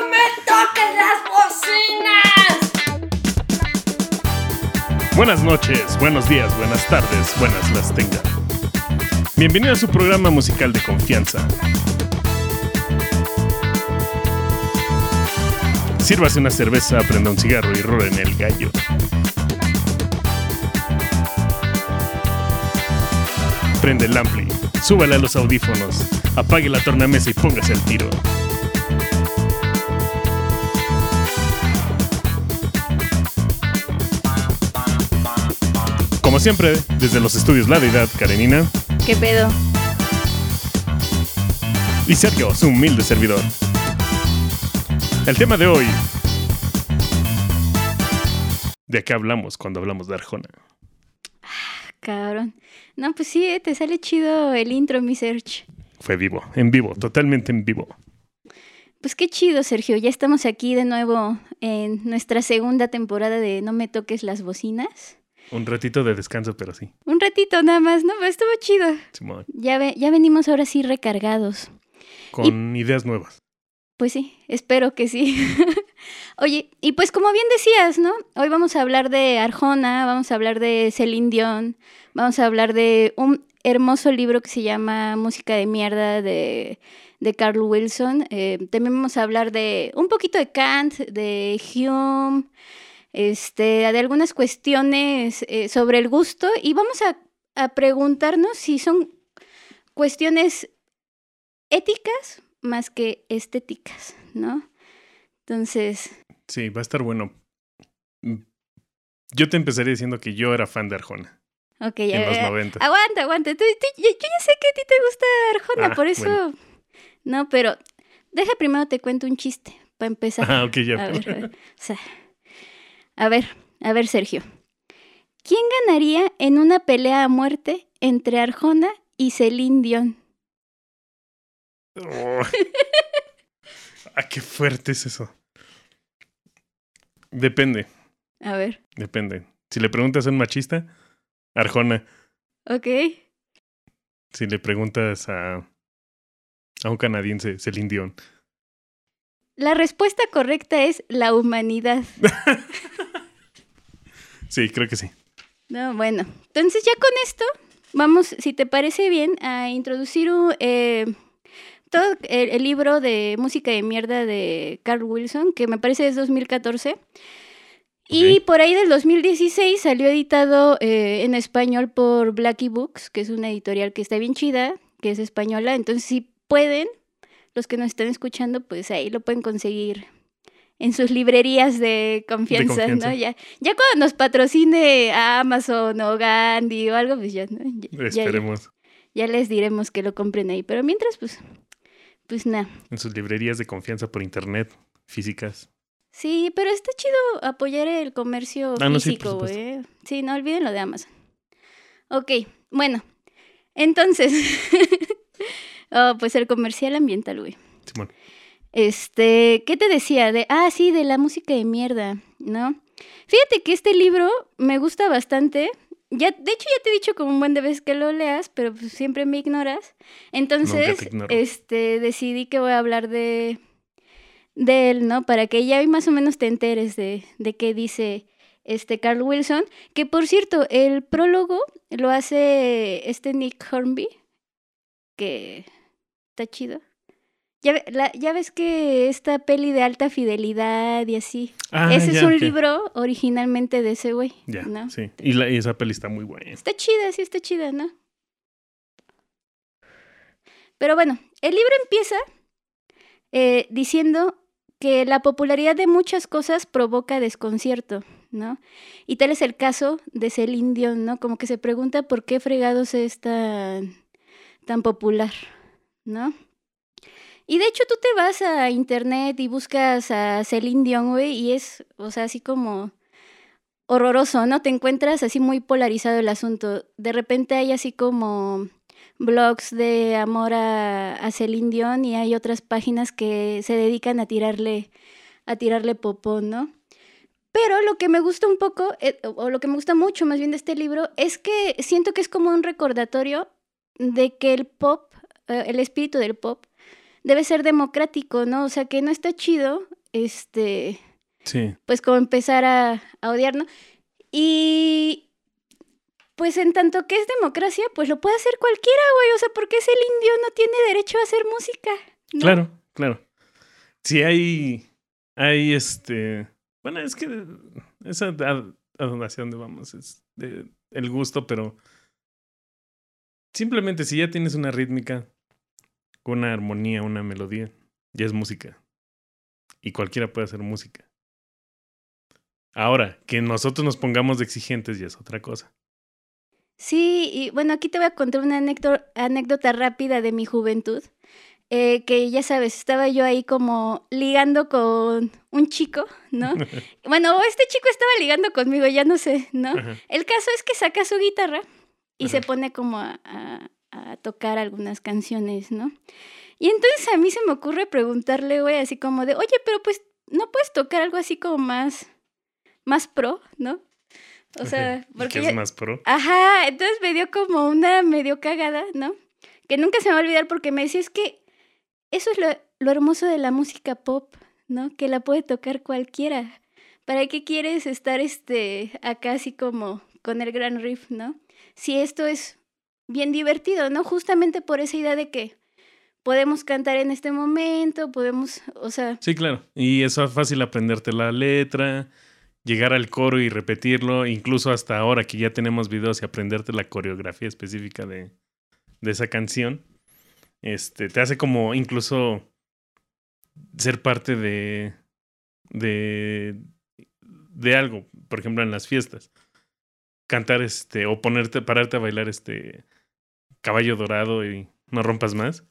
¡No me toques las bocinas! Buenas noches, buenos días, buenas tardes, buenas las tengan. Bienvenido a su programa musical de confianza. Sírvase una cerveza, prenda un cigarro y rolen el gallo. Prende el ampli, súbale a los audífonos, apague la tornamesa y póngase al tiro. Como siempre, desde los estudios La Deidad, Karenina ¿Qué pedo? y Sergio, su humilde servidor. El tema de hoy. ¿De qué hablamos cuando hablamos de Arjona? Cabrón. No, pues sí, eh, te sale chido el intro, mi Serge. Fue vivo, en vivo, totalmente en vivo. Pues qué chido, Sergio. Ya estamos aquí de nuevo en nuestra segunda temporada de No me toques las bocinas. Un ratito de descanso, pero sí. Un ratito nada más, ¿no? Pero estuvo chido. Simón, Ya, ve- ya venimos ahora sí recargados. Con ideas nuevas. Pues sí, espero que sí. Oye, y pues como bien decías, ¿no? Hoy vamos a hablar de Arjona, vamos a hablar de Celine Dion, vamos a hablar de un hermoso libro que se llama Música de mierda de, de Carl Wilson. Eh, también vamos a hablar de un poquito de Kant, de Hume, este, de algunas cuestiones eh, sobre el gusto y vamos a, a preguntarnos si son cuestiones éticas más que estéticas, ¿no? Entonces, Sí, va a estar bueno. Mm, Yo te empezaría diciendo que yo era fan de Arjona ok, en los ya. 90. Aguanta, aguanta. Tú- tú- yo, yo ya sé que a ti te gusta Arjona, Ah, por eso. bueno. No, pero deja primero te cuento un chiste para empezar. Ah, ok, ya. A ver, a ver, o sea, a ver, a ver, Sergio. ¿Quién ganaría en una pelea a muerte entre Arjona y Celine Dion? Oh. ah, qué fuerte es eso. Depende, A ver, depende. Si le preguntas a un machista, Arjona. ok. Si le preguntas a, a un canadiense, Celine Dion. La respuesta correcta es la humanidad. Sí, creo que sí. No, bueno. Entonces ya con esto vamos, si te parece bien, a introducir un, eh, todo el, el libro de música de mierda de Carl Wilson, que me parece es 2014. Y Ok. por ahí del 2016 salió editado eh, en español por Blackie Books, que es una editorial que está bien chida, que es española. Entonces, si pueden, los que nos están escuchando, pues ahí lo pueden conseguir en sus librerías de confianza, confianza. ¿no? Ya, ya cuando nos patrocine Amazon o Gandhi o algo, pues ya, ¿no? Ya- Esperemos. ya les diremos que lo compren ahí. Pero mientras, pues, pues nada. En sus librerías de confianza por internet, físicas. Sí, pero está chido apoyar el comercio Ah, no, sí, físico. Sí, no olviden lo de Amazon. Ok, bueno. Entonces, oh, pues el comercial ambiental, güey. Simón. Este, ¿qué te decía? De, ah, sí, de la música de mierda, ¿no? Fíjate que este libro me gusta bastante. Ya, de hecho, ya te he dicho como un buen de veces que lo leas, pero pues siempre me ignoras. Entonces, este, decidí que voy a hablar de, de él, ¿no? Para que ya más o menos te enteres de, de qué dice este Carl Wilson. Que por cierto, el prólogo lo hace este Nick Hornby, que está chido. Ya, ve- la- ya ves que esta peli de alta fidelidad y así. Ah, ese es un libro originalmente de ese güey. Ya, ¿no? sí. Y, la- y esa peli está muy buena. Está chida, sí está chida, ¿no? Pero bueno, el libro empieza eh, diciendo que la popularidad de muchas cosas provoca desconcierto, ¿no? Y tal es el caso de Celine Dion, ¿no? Como que se pregunta por qué fregados es tan, tan popular, ¿no? Y de hecho tú te vas a internet y buscas a Celine Dion, güey, y es, o sea, así como horroroso, ¿no? Te encuentras así muy polarizado el asunto. De repente hay así como blogs de amor a, a Celine Dion y hay otras páginas que se dedican a tirarle, a tirarle popó, ¿no? Pero lo que me gusta un poco, eh, o lo que me gusta mucho más bien de este libro, es que siento que es como un recordatorio de que el pop, eh, el espíritu del pop, debe ser democrático, ¿no? O sea, que no está chido, este, Sí. pues como empezar a, a odiar, ¿no? Y pues en tanto que es democracia, pues lo puede hacer cualquiera, güey. O sea, porque es el indio, no tiene derecho a hacer música. ¿no? Claro, claro. Sí hay, hay este, bueno, es que esa a, a donde- hacia dónde vamos es de, el gusto, pero simplemente si ya tienes una rítmica, una armonía, una melodía, ya es música. Y cualquiera puede hacer música. Ahora, que nosotros nos pongamos de exigentes ya es otra cosa. Sí, y bueno, aquí te voy a contar una anécdota, anécdota rápida de mi juventud. eh, que ya sabes, estaba yo ahí como ligando con un chico, ¿no? bueno, este chico estaba ligando conmigo, ya no sé, ¿no? Ajá. El caso es que saca su guitarra y se pone como a, a- a tocar algunas canciones, ¿no? Y entonces a mí se me ocurre preguntarle, güey, así como de, oye, pero pues, ¿no puedes tocar algo así como más, más pro, ¿no? O sea, ¿Y porque ¿Qué es más pro? Ajá, entonces me dio como una medio cagada, ¿no? Que nunca se me va a olvidar porque me decía, es que eso es lo, lo hermoso de la música pop, ¿no? Que la puede tocar cualquiera. ¿Para qué quieres estar este acá así como con el gran riff, ¿no? Si esto es bien divertido, ¿no? Justamente por esa idea de que podemos cantar en este momento, podemos, o sea, Sí, claro. Y eso es fácil aprenderte la letra, llegar al coro y repetirlo, incluso hasta ahora que ya tenemos videos y aprenderte la coreografía específica de, de esa canción. Este, te hace como incluso ser parte de, de, de algo, por ejemplo, en las fiestas. Cantar este, o ponerte, pararte a bailar este caballo dorado y no rompas más.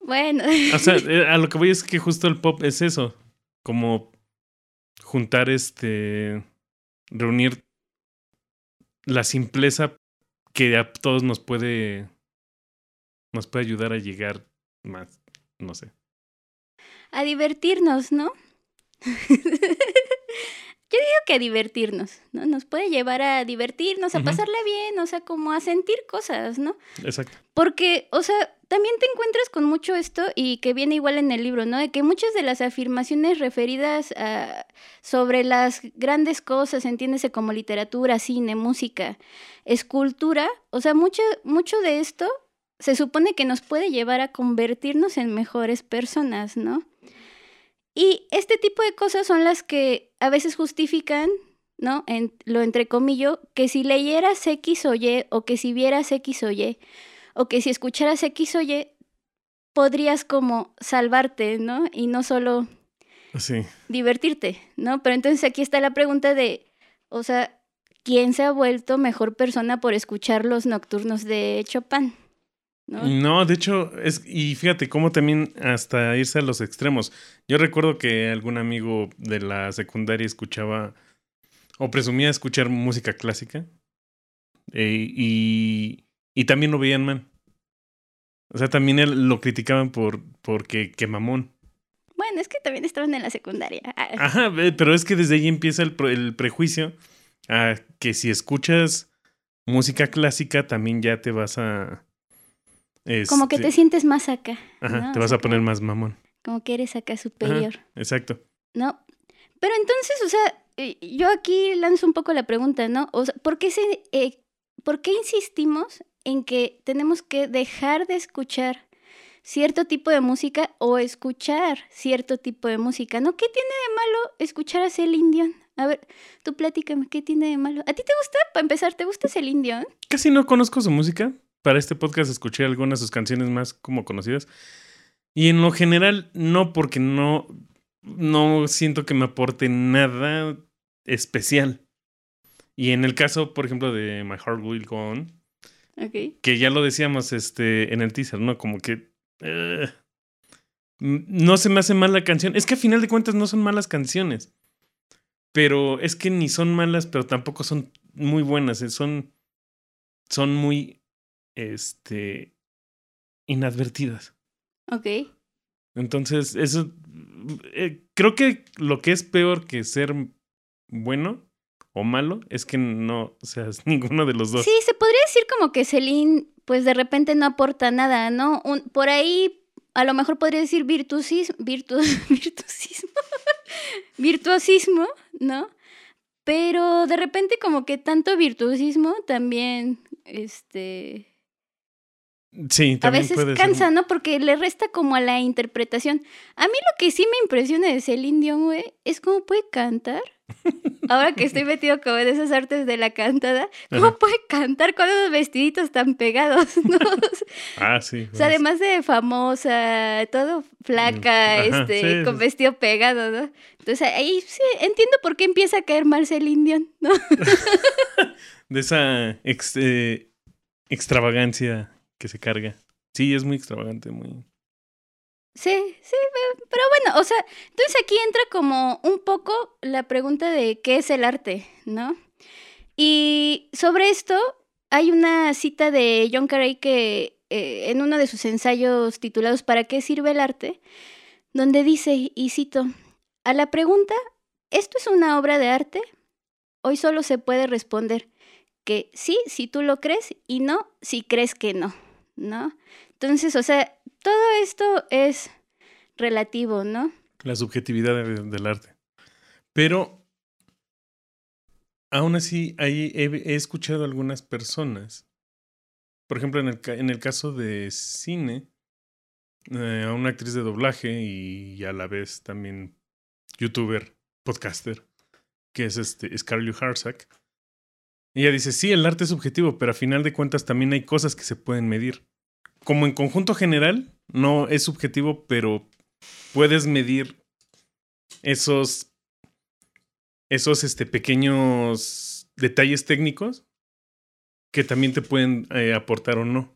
bueno. O sea, eh, a lo que voy es que justo el pop es eso. Como juntar este. reunir la simpleza que a todos nos puede. nos puede ayudar a llegar más. No sé. a divertirnos, ¿no? Que a divertirnos, ¿no? Nos puede llevar a divertirnos, a Ujú. pasarla bien, o sea, como a sentir cosas, ¿no? Exacto. Porque, o sea, también te encuentras con mucho esto y que viene igual en el libro, ¿no? De que muchas de las afirmaciones referidas a, sobre las grandes cosas, entiéndese como literatura, cine, música, escultura, o sea, mucho, mucho de esto se supone que nos puede llevar a convertirnos en mejores personas, ¿no? Y este tipo de cosas son las que a veces justifican, ¿no? En, lo entrecomillo, que si leyeras X o Y, o que si vieras X o Y, o que si escucharas X o Y, podrías como salvarte, ¿no? Y no solo Sí. divertirte, ¿no? Pero entonces aquí está la pregunta de, o sea, ¿quién se ha vuelto mejor persona por escuchar los nocturnos de Chopin? ¿No? No, de hecho, es, y fíjate cómo también hasta irse a los extremos. Yo recuerdo que algún amigo de la secundaria escuchaba o presumía escuchar música clásica eh, y, y también lo veían mal. O sea, también él- lo criticaban por porque que mamón. Bueno, es que también estaban en la secundaria. Ah, Ajá, pero es que desde ahí empieza el, el prejuicio a que si escuchas música clásica también ya te vas a... Como que este, te sientes más acá. Ajá, ¿no? te O vas sea, a poner más mamón. Como que eres acá superior. Exacto. ¿no? Pero entonces, o sea, eh, yo aquí lanzo un poco la pregunta, ¿no? O sea, ¿por qué, se, eh, ¿por qué insistimos en que tenemos que dejar de escuchar cierto tipo de música o escuchar cierto tipo de música, ¿no? ¿Qué tiene de malo escuchar a Celine Dion? A ver, tú platícame, ¿qué tiene de malo? ¿A ti te gusta, para empezar, te gusta Celine Dion? Casi no conozco su música. Para este podcast escuché algunas de sus canciones más como conocidas. Y en lo general, no, porque no, no siento que me aporte nada especial. Y en el caso, por ejemplo, de My Heart Will Go On, que ya lo decíamos este, en el teaser, ¿no? Como que. eh, no se me hace mal la canción. Es que a final de cuentas no son malas canciones. Pero es que ni son malas, pero tampoco son muy buenas. eh, Son. Son muy. Este. inadvertidas. Ok. Entonces, eso. eh, creo que lo que es peor que ser bueno o malo es que no seas ninguno de los dos. Sí, se podría decir como que Celine, pues de repente no aporta nada, ¿no? Un- por ahí a lo mejor podría decir virtuosismo, virtuosismo, virtuosismo, ¿no? Pero de repente como que tanto virtuosismo también, este, Sí, a también veces puede cansa, ser. ¿no? Porque le resta como a la interpretación. A mí lo que sí me impresiona de Celine Dion, güey, es cómo puede cantar. Ahora que estoy metido como en esas artes de la cantada, ¿cómo Ajá. puede cantar con esos vestiditos tan pegados, no? Ah, sí. O sea, además de famosa, todo flaca, Ajá, este, sí, con vestido pegado, ¿no? Entonces ahí sí entiendo por qué empieza a caer mal Celine Dion, ¿no? De esa ex- eh, extravagancia que se carga. Sí, es muy extravagante, muy... Sí, sí, pe- pero bueno, o sea, entonces aquí entra como un poco la pregunta de qué es el arte, ¿no? Y sobre esto hay una cita de John Carey que eh, en uno de sus ensayos titulados ¿Para qué sirve el arte? donde dice, y cito, a la pregunta, ¿esto es una obra de arte? Hoy solo se puede responder que sí, si tú lo crees, y no, si crees que no, ¿no? Entonces, o sea, todo esto es relativo, ¿no? La subjetividad de- del arte. Pero, aún así, ahí he, escuchado algunas personas. Por ejemplo, en el, en el caso de cine, eh, a una actriz de doblaje y a la vez también youtuber, podcaster, que es este Scarlett Harsack. Ella dice, sí, el arte es subjetivo, pero a final de cuentas también hay cosas que se pueden medir. Como en conjunto general, no es subjetivo, pero puedes medir esos, esos este, pequeños detalles técnicos que también te pueden eh, aportar o no.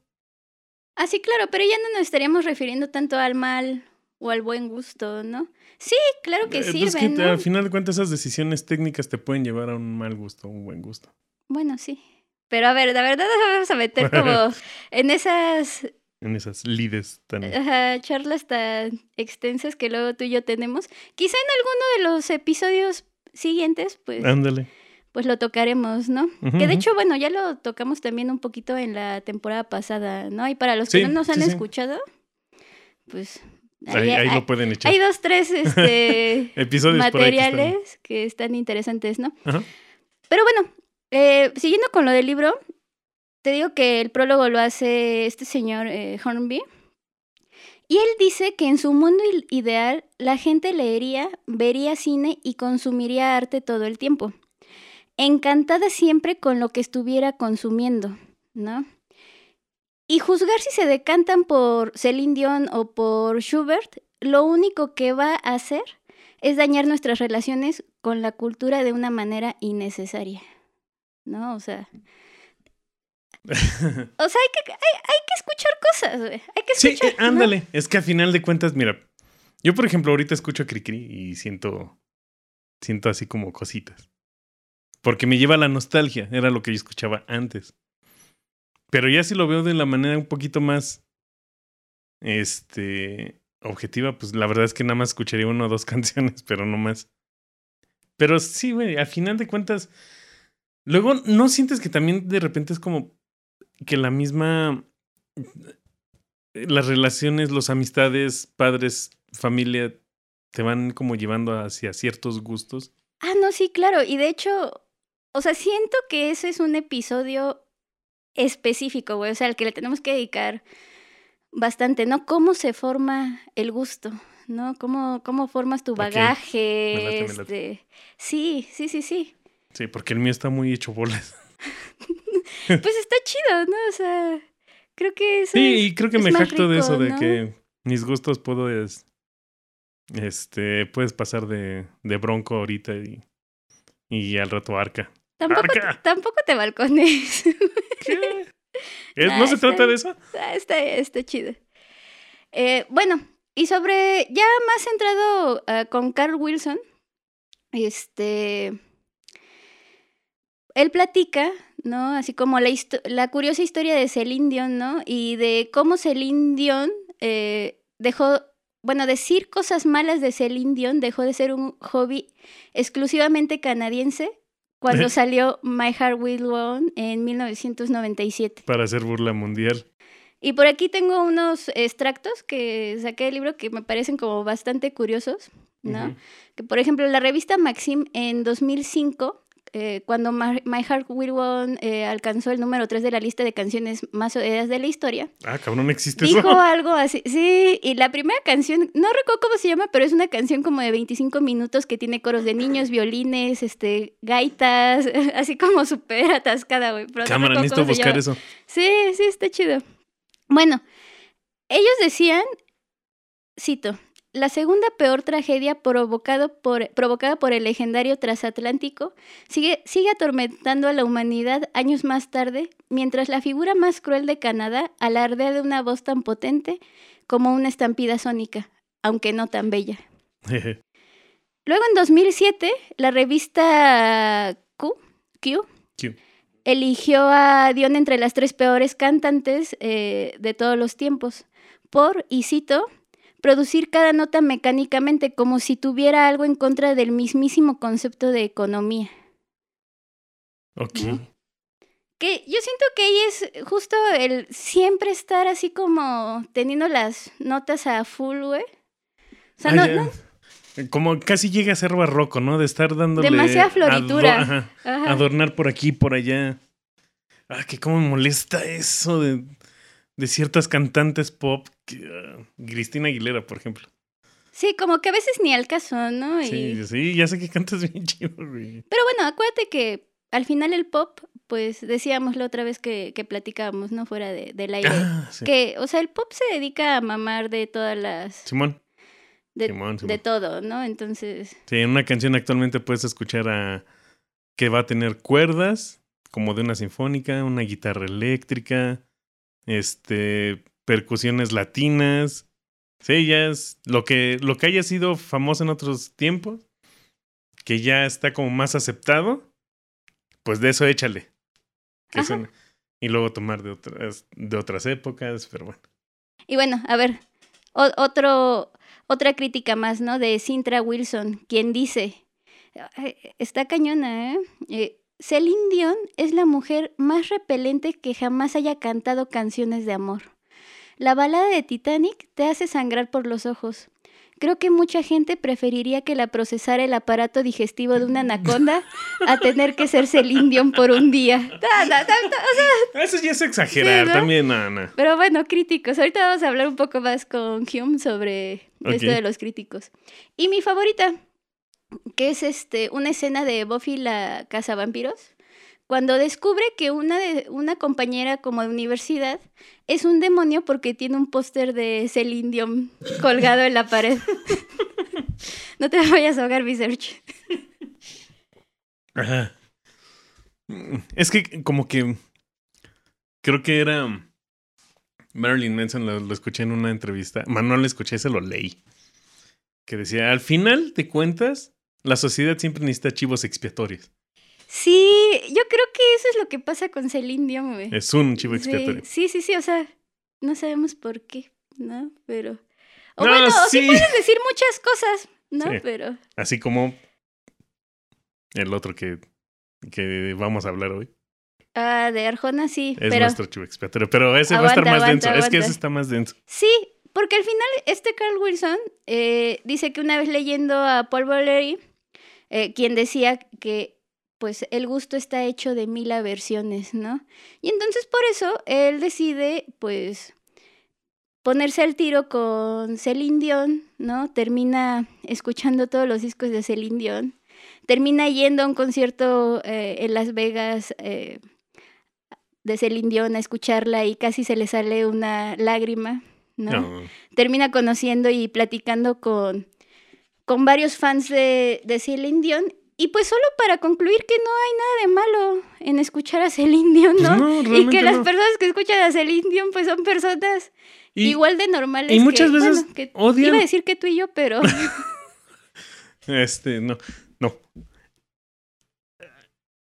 Ah, sí, claro, pero ya no nos estaríamos refiriendo tanto al mal o al buen gusto, ¿no? Sí, claro que Eh, pues sirve, que ¿no? al final de cuentas esas decisiones técnicas te pueden llevar a un mal gusto o un buen gusto. Bueno, sí. Pero a ver, la verdad nos vamos a meter como en esas En esas lides tan... ajá, charlas tan extensas que luego tú y yo tenemos. Quizá en alguno de los episodios siguientes, pues, Ándale. pues lo tocaremos, ¿no? Que de hecho, bueno, ya lo tocamos también un poquito en la temporada pasada, ¿no? Y para los que Sí, no nos han sí, escuchado, pues Ahí, ahí lo pueden echar. hay dos, tres este, Episodios ahí que están- materiales que están interesantes, ¿no? Ajá. Pero bueno, eh, siguiendo con lo del libro, te digo que el prólogo lo hace este señor eh, Hornby. Y él dice que en su mundo ideal la gente leería, vería cine y consumiría arte todo el tiempo. Encantada siempre con lo que estuviera consumiendo, ¿no? Y juzgar si se decantan por Celine Dion o por Schubert, lo único que va a hacer es dañar nuestras relaciones con la cultura de una manera innecesaria. ¿No? O sea. O sea, hay que, hay, hay que escuchar cosas, güey. Hay que Sí, escuchar. eh, ¿no? ándale. Es que a final de cuentas, mira, yo por ejemplo ahorita escucho a Cricri y siento, siento así como cositas. Porque me lleva a la nostalgia, era lo que yo escuchaba antes. Pero ya si lo veo de la manera un poquito más, este, objetiva, pues la verdad es que nada más escucharía una o dos canciones, pero no más. Pero sí, güey, a final de cuentas, luego no sientes que también de repente es como que la misma las relaciones, las amistades, padres, familia, te van como llevando hacia ciertos gustos. Ah, no, sí, claro. Y de hecho, o sea, siento que ese es un episodio específico, güey. O sea, al que le tenemos que dedicar bastante, ¿no? Cómo se forma el gusto, ¿no? Cómo, cómo formas tu bagaje. Me late, me late. este... Sí, sí, sí, sí. Sí, porque el mío está muy hecho bolas. Pues está chido, ¿no? O sea, creo que eso Sí, es- y creo que me jacto de eso, de ¿no? que mis gustos puedo es, este, puedes pasar de, de bronco ahorita y, y al rato arca. Tampoco, ¡Arca! tampoco te balcones. ¿Qué? ¿Es- ¿No se está trata de eso? Ah, está, está chido. Eh, bueno, y sobre, ya más centrado ah, con Carl Wilson, este, él platica, ¿no? Así como la, la curiosa historia de Celine Dion, ¿no? Y de cómo Celine Dion eh, dejó, bueno, decir cosas malas de Celine Dion dejó de ser un hobby exclusivamente canadiense cuando salió My Heart Will Go On en 1997. Para hacer burla mundial. Y por aquí tengo unos extractos que saqué del libro que me parecen como bastante curiosos, ¿no? Que por ejemplo, la revista Maxim en 2005, eh, cuando My, Heart Will Go On eh, alcanzó el número 3 de la lista de canciones más oídas de la historia, Ah, cabrón, existe dijo eso. algo así, sí, y la primera canción, no recuerdo cómo se llama, pero es una canción como de 25 minutos que tiene coros de niños, violines, este, gaitas, así como súper atascada, güey. no Cámara, necesito buscar eso. Sí, sí, está chido. Bueno, ellos decían, cito, la segunda peor tragedia provocado por, provocada por el legendario transatlántico sigue, sigue atormentando a la humanidad años más tarde, mientras la figura más cruel de Canadá alardea de una voz tan potente como una estampida sónica, aunque no tan bella. Luego en 2007, la revista Q, Q Q. eligió a Dion entre las tres peores cantantes eh, de todos los tiempos por, y cito, producir cada nota mecánicamente como si tuviera algo en contra del mismísimo concepto de economía. Ok. ¿No? Que yo siento que ahí es justo el siempre estar así como teniendo las notas a full, güey. O sea, Ah, no, no- Como casi llega a ser barroco, ¿no? De estar dándole. Demasiada floritura. ajá, ajá. adornar por aquí, por allá. Ah, que cómo me molesta eso de, de ciertas cantantes pop. que, ah, Cristina Aguilera, por ejemplo. Sí, como que a veces ni al caso, ¿no? Y- Sí, sí, ya sé que cantas bien chido, güey. Pero bueno, acuérdate que al final el pop, pues decíamos la otra vez que, que platicábamos, ¿no? Fuera de, del aire. Ah, sí. Que, o sea, el pop se dedica a mamar de todas las... Simón. De, Simón, Simón. de todo, ¿no? Entonces... Sí, en una canción actualmente puedes escuchar a que va a tener cuerdas, como de una sinfónica, una guitarra eléctrica, este, percusiones latinas. Sí, ya es lo que, lo que haya sido famoso en otros tiempos, que ya está como más aceptado, pues de eso échale. Que Ajá. son- y luego tomar de otras, de otras épocas, pero bueno. Y bueno, a ver, o- otro, otra crítica más, ¿no? De Sintra Wilson, quien dice, "Ay, está cañona, ¿eh? eh Celine Dion es la mujer más repelente que jamás haya cantado canciones de amor. La balada de Titanic te hace sangrar por los ojos. Creo que mucha gente preferiría que la procesara el aparato digestivo de una anaconda a tener que ser Celine Dion por un día. Eso ya es exagerar Sí, ¿no? también, no. pero bueno, críticos. Ahorita vamos a hablar un poco más con Hume sobre esto Ok. de los críticos. Y mi favorita, que es este una escena de Buffy la Casa Vampiros, cuando descubre que una, de, una compañera como de universidad es un demonio porque tiene un póster de Celine Dion colgado en la pared. no te vayas a ahogar, mi. Ajá. Es que como que creo que era Marilyn Manson, lo, escuché en una entrevista. No lo escuché, se lo leí. Que decía, al final de cuentas, la sociedad siempre necesita chivos expiatorios. Sí, yo creo que eso es lo que pasa con Celine Dion, güey. Es un chivo expiatorio. Sí, sí, sí, o sea, no sabemos por qué, ¿no? Pero... O No, bueno, o sí puedes decir muchas cosas, ¿no? Sí. Pero... Así como el otro que, que vamos a hablar hoy. Ah, de Arjona sí, Es pero... nuestro chivo expiatorio. Pero ese va a estar más aguanta, denso. Es que ese está más denso. Sí, porque al final este Carl Wilson eh, dice que una vez leyendo a Paul Valery, eh, quien decía que pues el gusto está hecho de mil aversiones, ¿no? Y entonces por eso él decide pues ponerse al tiro con Celine Dion, ¿no? Termina escuchando todos los discos de Celine Dion, termina yendo a un concierto eh, en Las Vegas eh, de Celine Dion a escucharla y casi se le sale una lágrima, ¿no? No. Termina conociendo y platicando con, con varios fans de, de Celine Dion. Y pues solo para concluir que no hay nada de malo en escuchar a Celine Dion, Pues ¿no? y que las no. personas que escuchan a Celine Dion pues son personas Y- igual de normales. y muchas que- veces bueno, que odian- Iba a decir que tú y yo, pero... Este, no, no.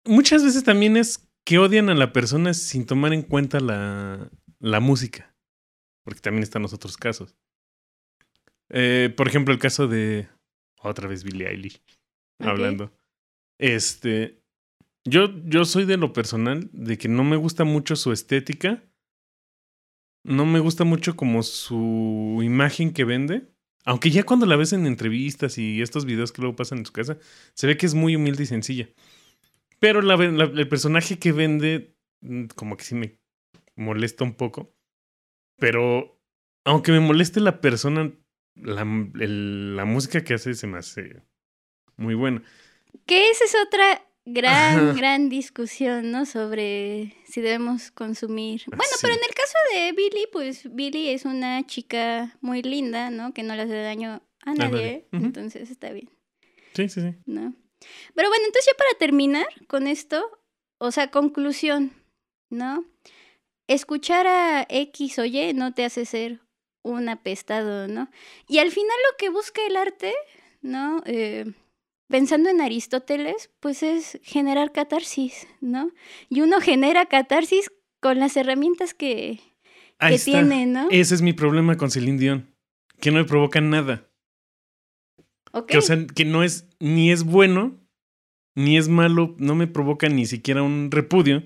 Muchas veces también es que odian a la persona sin tomar en cuenta la, la música. Porque también están los otros casos. Eh, por ejemplo, el caso de. Otra vez Billie Eilish. Hablando. Este. Yo, yo soy de lo personal de que no me gusta mucho su estética. no me gusta mucho como su imagen que vende. Aunque ya cuando la ves en entrevistas y estos videos que luego pasan en su casa, se ve que es muy humilde y sencilla. Pero la, la- el personaje que vende, mm, como que sí me molesta un poco. Pero aunque me moleste la persona, la, el- la música que hace se me hace muy buena. Que esa es otra gran, Ajá. gran discusión, ¿no? Sobre si debemos consumir. Bueno, Sí. pero en el caso de Billy, pues Billy es una chica muy linda, ¿no? Que no le hace daño a nadie. Entonces está bien, Sí, sí, sí. ¿no? Pero bueno, entonces ya para terminar con esto, o sea, conclusión, ¿no? Escuchar a X o Y no te hace ser un apestado, ¿no? Y al final lo que busca el arte, ¿no? Eh, pensando en Aristóteles, pues es generar catarsis, ¿no? Y uno genera catarsis con las herramientas que, que tiene, ¿no? Ese es mi problema con Celine Dion. Que no me provoca nada. Ok. Que, o sea, que no es ni es bueno, ni es malo, no me provoca ni siquiera un repudio,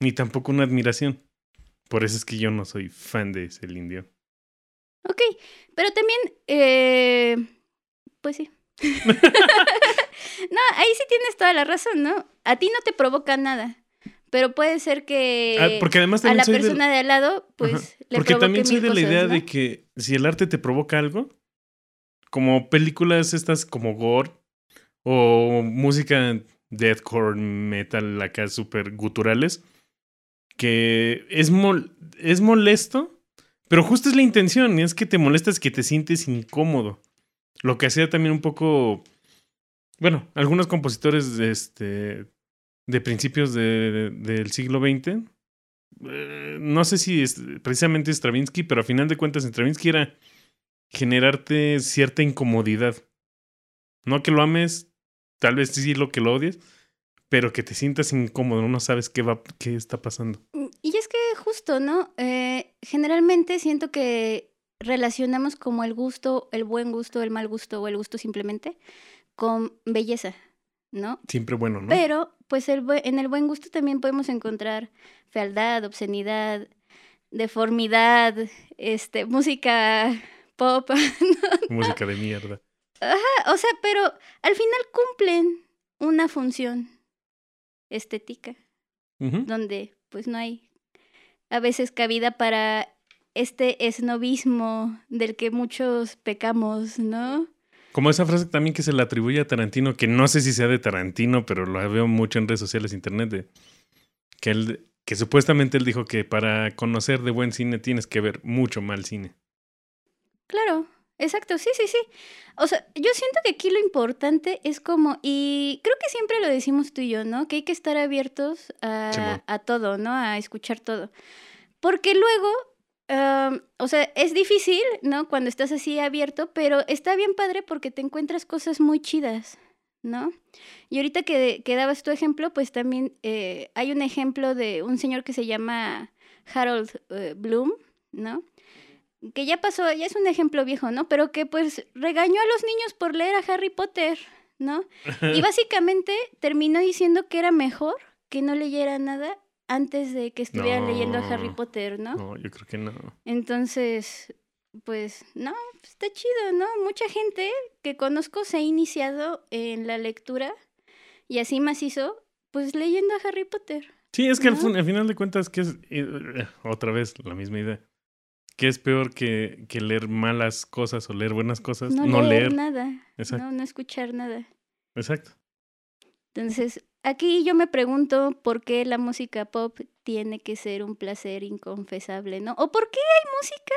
ni tampoco una admiración. Por eso es que yo no soy fan de Celine Dion. Ok, pero también, eh, pues sí. no, ahí sí tienes toda la razón, ¿no? A ti no te provoca nada, pero puede ser que Ah, porque además a la de- persona de al lado, pues Ajá. le Porque provoque también soy de la idea ¿no? de que si el arte te provoca algo, como películas estas como gore o música deathcore, metal acá súper guturales, que es, mol- es molesto, pero justo es la intención, es que te molestas que te sientes incómodo. Lo que hacía también un poco, bueno, algunos compositores de, este, de principios de- del siglo XX, eh, no sé si es precisamente Stravinsky, pero a final de cuentas Stravinsky era generarte cierta incomodidad. No que lo ames, tal vez sí lo que lo odies, pero que te sientas incómodo, no sabes qué va, qué está pasando. Mm, Y es que ¿no? Eh, generalmente siento que relacionamos como el gusto, el buen gusto, el mal gusto o el gusto simplemente con belleza, ¿no? Siempre bueno, ¿no? Pero, pues el en el buen gusto también podemos encontrar fealdad, obscenidad, deformidad, este, música pop. Música de mierda. o sea, pero al final cumplen una función estética, donde pues no hay a veces cabida para este esnovismo del que muchos pecamos, ¿no? Como esa frase también que se le atribuye a Tarantino, que no sé si sea de Tarantino, pero lo veo mucho en redes sociales, internet, de, que, él, que supuestamente él dijo que para conocer de buen cine tienes que ver mucho mal cine. Claro, exacto, sí, sí, sí. O sea, yo siento que aquí lo importante es como, y creo que siempre lo decimos tú y yo, ¿no? Que hay que estar abiertos a, todo, ¿no? A escuchar todo. Porque luego, o sea, es difícil, ¿no? Cuando estás así abierto, pero está bien padre porque te encuentras cosas muy chidas, ¿no? Y ahorita que, que dabas tu ejemplo, pues también eh, hay un ejemplo de un señor que se llama Harold eh, Bloom, ¿no? Que ya pasó, ya es un ejemplo viejo, ¿no? Pero que pues regañó a los niños por leer a Harry Potter, ¿no? Y básicamente terminó diciendo que era mejor que no leyera nada antes de que estuvieran leyendo a Harry. Potter, ¿no? No, yo creo que no. Entonces, pues no, está chido, ¿no? Mucha gente que conozco se ha iniciado en la lectura y así macizo, pues leyendo a Harry Potter. Sí, es que al, ¿No? fin- al final de cuentas, que es eh, otra vez la misma idea. Que es peor que, que leer malas cosas o leer buenas cosas? No, No, leer, leer. nada, Exacto. no, no escuchar nada. Exacto. Entonces, aquí yo me pregunto por qué la música pop tiene que ser un placer inconfesable, ¿no? ¿O por qué hay música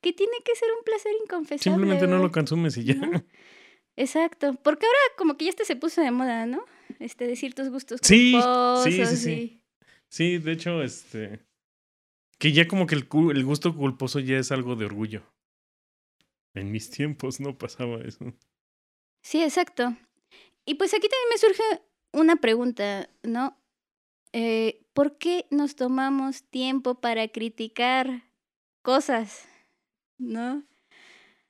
que tiene que ser un placer inconfesable? Simplemente no lo consumes y ya. ¿No? Exacto, porque ahora como que ya este se puso de moda, ¿no? Este, decir tus gustos Sí, sí, sí, sí. y- Sí, de hecho, este. Que ya como que el, el gusto culposo ya es algo de orgullo. En mis tiempos no pasaba eso. Sí, exacto. Y pues aquí también me surge una pregunta, ¿no? Eh, ¿Por qué nos tomamos tiempo para criticar cosas? ¿No?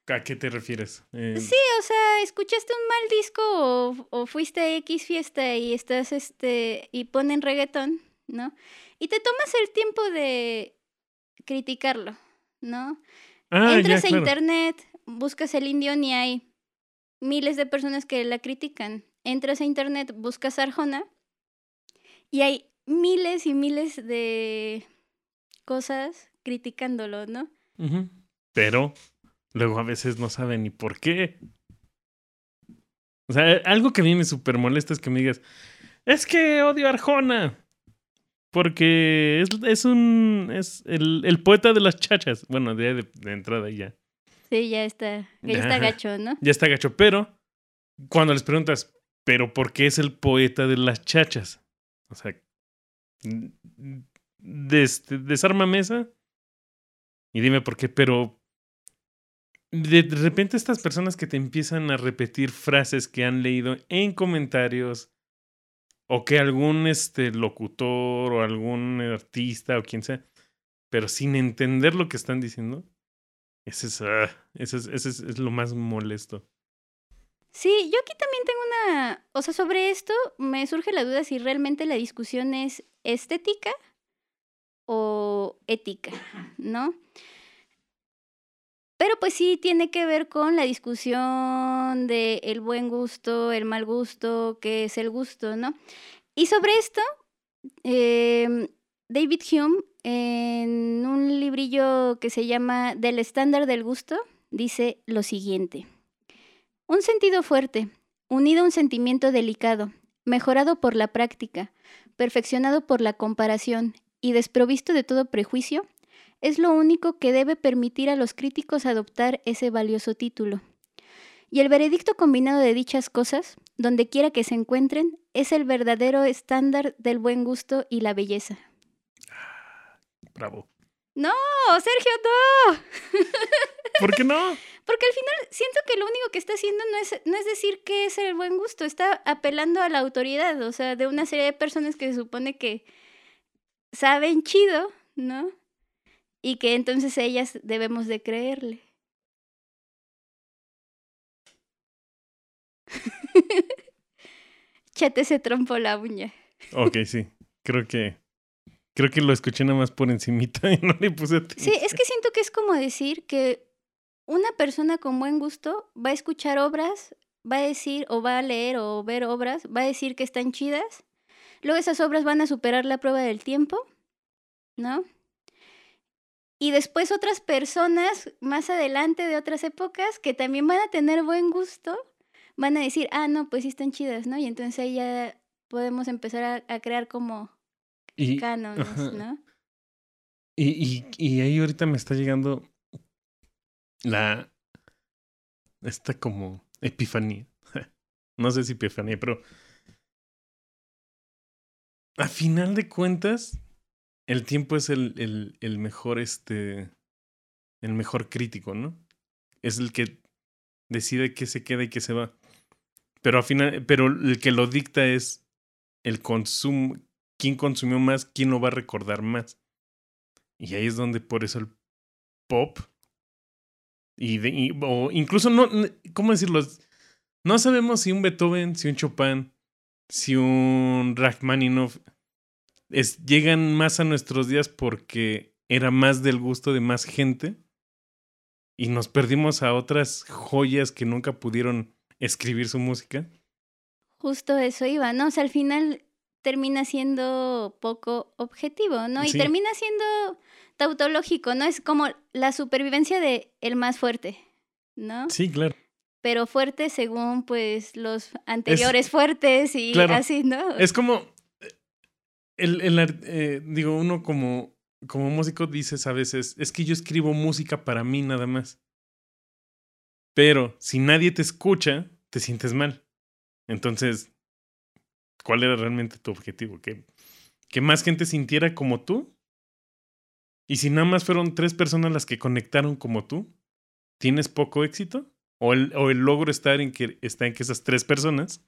¿A qué te refieres? Eh, Sí, o sea, escuchaste un mal disco o, o fuiste a X fiesta y estás, este, y ponen reggaetón, ¿no? Y te tomas el tiempo de criticarlo, ¿no? Ah, Entras ya, a internet, buscas el indio y hay miles de personas que la critican. Entras a internet, buscas Arjona y hay miles y miles de cosas criticándolo, ¿no? Pero luego a veces no saben ni por qué. O sea, algo que a mí me súper molesta es que me digas, es que odio a Arjona. Porque es, es un. es el, el poeta de las chachas. Bueno, de, de, de entrada ya. Sí, ya está, ya está gacho, ¿no? Ya está gacho. Pero cuando les preguntas, ¿pero por qué es el poeta de las chachas? O sea, des- desarma mesa y dime por qué, pero de repente estas personas que te empiezan a repetir frases que han leído en comentarios o que algún este locutor o algún artista o quien sea, pero sin entender lo que están diciendo, ese es, ah, ese es, ese es- es lo más molesto. Sí, yo aquí también tengo una, o sea, sobre esto me surge la duda si realmente la discusión es estética o ética, ¿no? Pero pues sí tiene que ver con la discusión de el buen gusto, el mal gusto, qué es el gusto, ¿no? Y sobre esto, em, David Hume, en un librillo que se llama Del estándar del gusto, dice lo siguiente. Un sentido fuerte, unido a un sentimiento delicado, mejorado por la práctica, perfeccionado por la comparación y desprovisto de todo prejuicio, es lo único que debe permitir a los críticos adoptar ese valioso título. Y el veredicto combinado de dichas cosas, donde quiera que se encuentren, es el verdadero estándar del buen gusto y la belleza. Bravo. ¡Oh, Sergio, no! ¿Por qué no? Porque al final siento que lo único que está haciendo no es, no es decir qué es el buen gusto, está apelando a la autoridad, o sea, de una serie de personas que se supone que saben chido, ¿no? Y que entonces ellas debemos de creerle. Chate se trompo la uña. Ok, sí. Creo que. Creo que lo escuché nada más por encimita y no le puse Sí, atención. es que siento que es como decir que una persona con buen gusto va a escuchar obras, va a decir o va a leer o ver obras, va a decir que están chidas. Luego esas obras van a superar la prueba del tiempo, ¿no? Y después otras personas más adelante de otras épocas que también van a tener buen gusto, van a decir, ah, no, pues sí están chidas, ¿no? Y entonces ahí ya podemos empezar a, a crear como Y, cánones, ajá. ¿no? y, y, y ahí ahorita me está llegando la. Esta como epifanía. No sé si epifanía, pero. A final de cuentas, el tiempo es el, el, mejor, este. El mejor crítico, ¿no? Es el que decide qué se queda y qué se va. Pero al final, pero el que lo dicta es el consumo, quién consumió más, quién lo va a recordar más. Y ahí es donde por eso el pop y, de, o incluso no- ¿cómo decirlo? No sabemos si un Beethoven, si un Chopin, si un Rachmaninoff es, llegan más a nuestros días porque era más del gusto de más gente y nos perdimos a otras joyas que nunca pudieron escribir su música. Justo eso iba, ¿no? O sea, al final termina siendo poco objetivo, ¿no? Y Sí. termina siendo tautológico, ¿no? Es como la supervivencia de el más fuerte, ¿no? Sí, claro. Pero fuerte según, pues, los anteriores fuertes y Claro. así, ¿no? Es como. El, el eh, digo, uno como, como músico dices a veces, es que yo escribo música para mí nada más. Pero si nadie te escucha, te sientes mal. Entonces, ¿cuál era realmente tu objetivo? ¿Que, que más gente sintiera como tú? Y si nada más fueron tres personas las que conectaron como tú, ¿tienes poco éxito? ¿O el, o el logro está en, que, está en que esas tres personas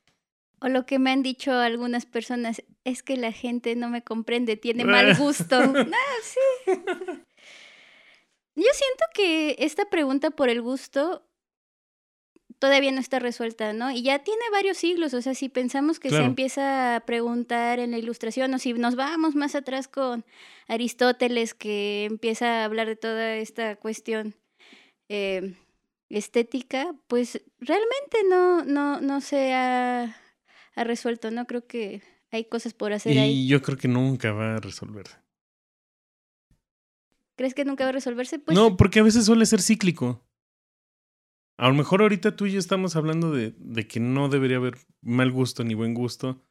O lo que me han dicho algunas personas es que la gente no me comprende, tiene mal gusto. ah, sí. Yo siento que esta pregunta por el gusto todavía no está resuelta, ¿no? Y ya tiene varios siglos, o sea, si pensamos que se empieza a preguntar en la ilustración, o si nos vamos más atrás con Aristóteles, que empieza a hablar de toda esta cuestión eh, estética, pues realmente no, no, no se ha, ha resuelto, ¿no? Creo que hay cosas por hacer Y ahí. yo creo que nunca va a resolverse. ¿Crees que nunca va a resolverse? Pues no, porque a veces suele ser cíclico. A lo mejor ahorita tú y yo estamos hablando de, de que no debería haber mal gusto ni buen gusto.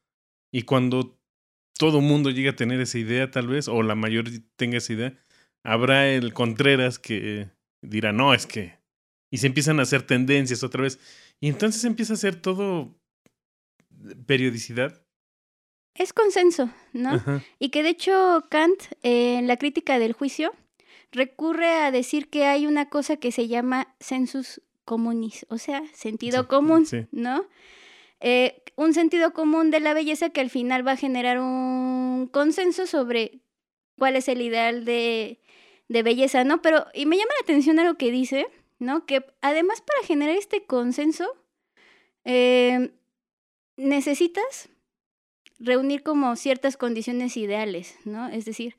Y cuando todo mundo llegue a tener esa idea, tal vez, o la mayoría tenga esa idea, habrá el Contreras que dirá, no, es que. Y se empiezan a hacer tendencias otra vez. Y entonces empieza a ser todo periodicidad. es consenso, ¿no? Ajá. Y que de hecho Kant, eh, en la crítica del juicio, recurre a decir que hay una cosa que se llama sensus communis, o sea, sentido Sí, común, sí. ¿no? Eh, un sentido común de la belleza que al final va a generar un consenso sobre cuál es el ideal de, de belleza, ¿no? Pero, y me llama la atención algo que dice, ¿no? Que además para generar este consenso, eh, necesitas reunir como ciertas condiciones ideales, ¿no? Es decir,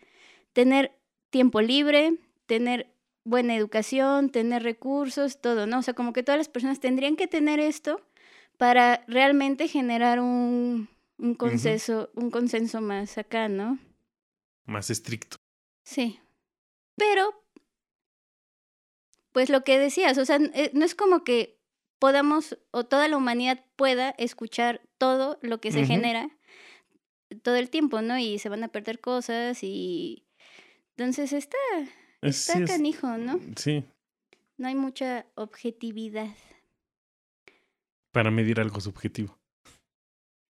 tener tiempo libre, tener buena educación, tener recursos, todo, ¿no? O sea, como que todas las personas tendrían que tener esto para realmente generar un, un consenso, un consenso más acá, ¿no? Más estricto. Sí. Pero, pues lo que decías, o sea, eh, no es como que podamos o toda la humanidad pueda escuchar todo lo que se genera todo el tiempo, ¿no? Y se van a perder cosas y... Entonces está, Es- está sí, canijo, ¿no? sí, No hay mucha objetividad. para medir algo subjetivo.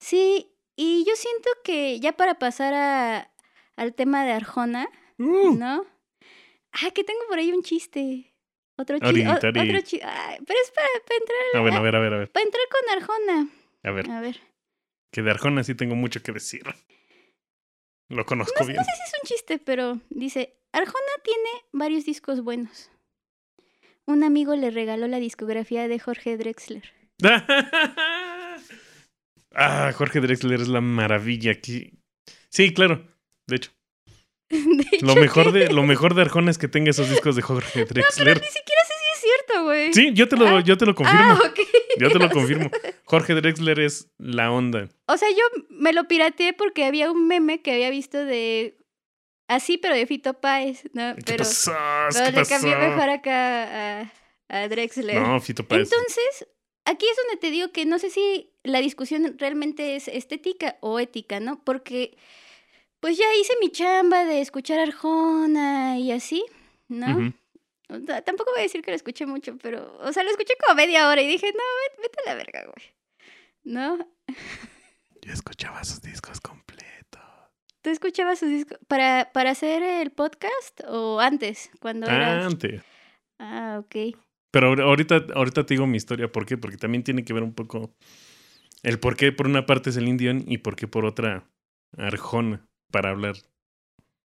Sí, y yo siento que ya para pasar a, al tema de Arjona, Uh, ¿no? Ah, que tengo por ahí un chiste. Otro chiste. Otro. Pero es para, para entrar, Ah, bueno, a ver, a ver, a ver. para entrar con Arjona. A ver, A ver. que de Arjona sí tengo mucho que decir. Lo conozco bien. No sé si es un chiste, pero dice, Arjona tiene varios discos buenos. Un amigo le regaló la discografía de Jorge Drexler. ah, Jorge Drexler es la maravilla aquí. Sí, claro. De hecho, Lo mejor de lo mejor de Arjona es que tenga esos discos de Jorge Drexler. Ni siquiera sé si es cierto, güey. Sí, yo te lo, Ah. yo te lo confirmo. Ah. Yo te lo confirmo. Jorge Drexler es la onda. O sea, yo me lo pirateé porque había un meme que había visto de... Así, pero de Fito Páez, ¿no? ¿Qué Pero, pasó? pero ¿Qué le cambié pasó? mejor acá a, a Drexler. No, Fito Páez. Entonces, aquí es donde te digo que no sé si la discusión realmente es estética o ética, ¿no? Porque pues ya hice mi chamba de escuchar Arjona y así, ¿no? Ujú. O sea, Tampoco voy a decir que lo escuché mucho, pero, o sea, lo escuché como media hora y dije, no, vete, vete a la verga, güey. ¿No? Yo escuchaba sus discos completos. ¿Tú escuchabas sus discos para, para hacer el podcast o antes, cuando eras? Antes. Ah, ok. Pero ahor- ahorita, ahorita te digo mi historia. ¿Por qué? Porque también tiene que ver un poco el por qué por una parte es el Indian y por qué por otra Arjona para hablar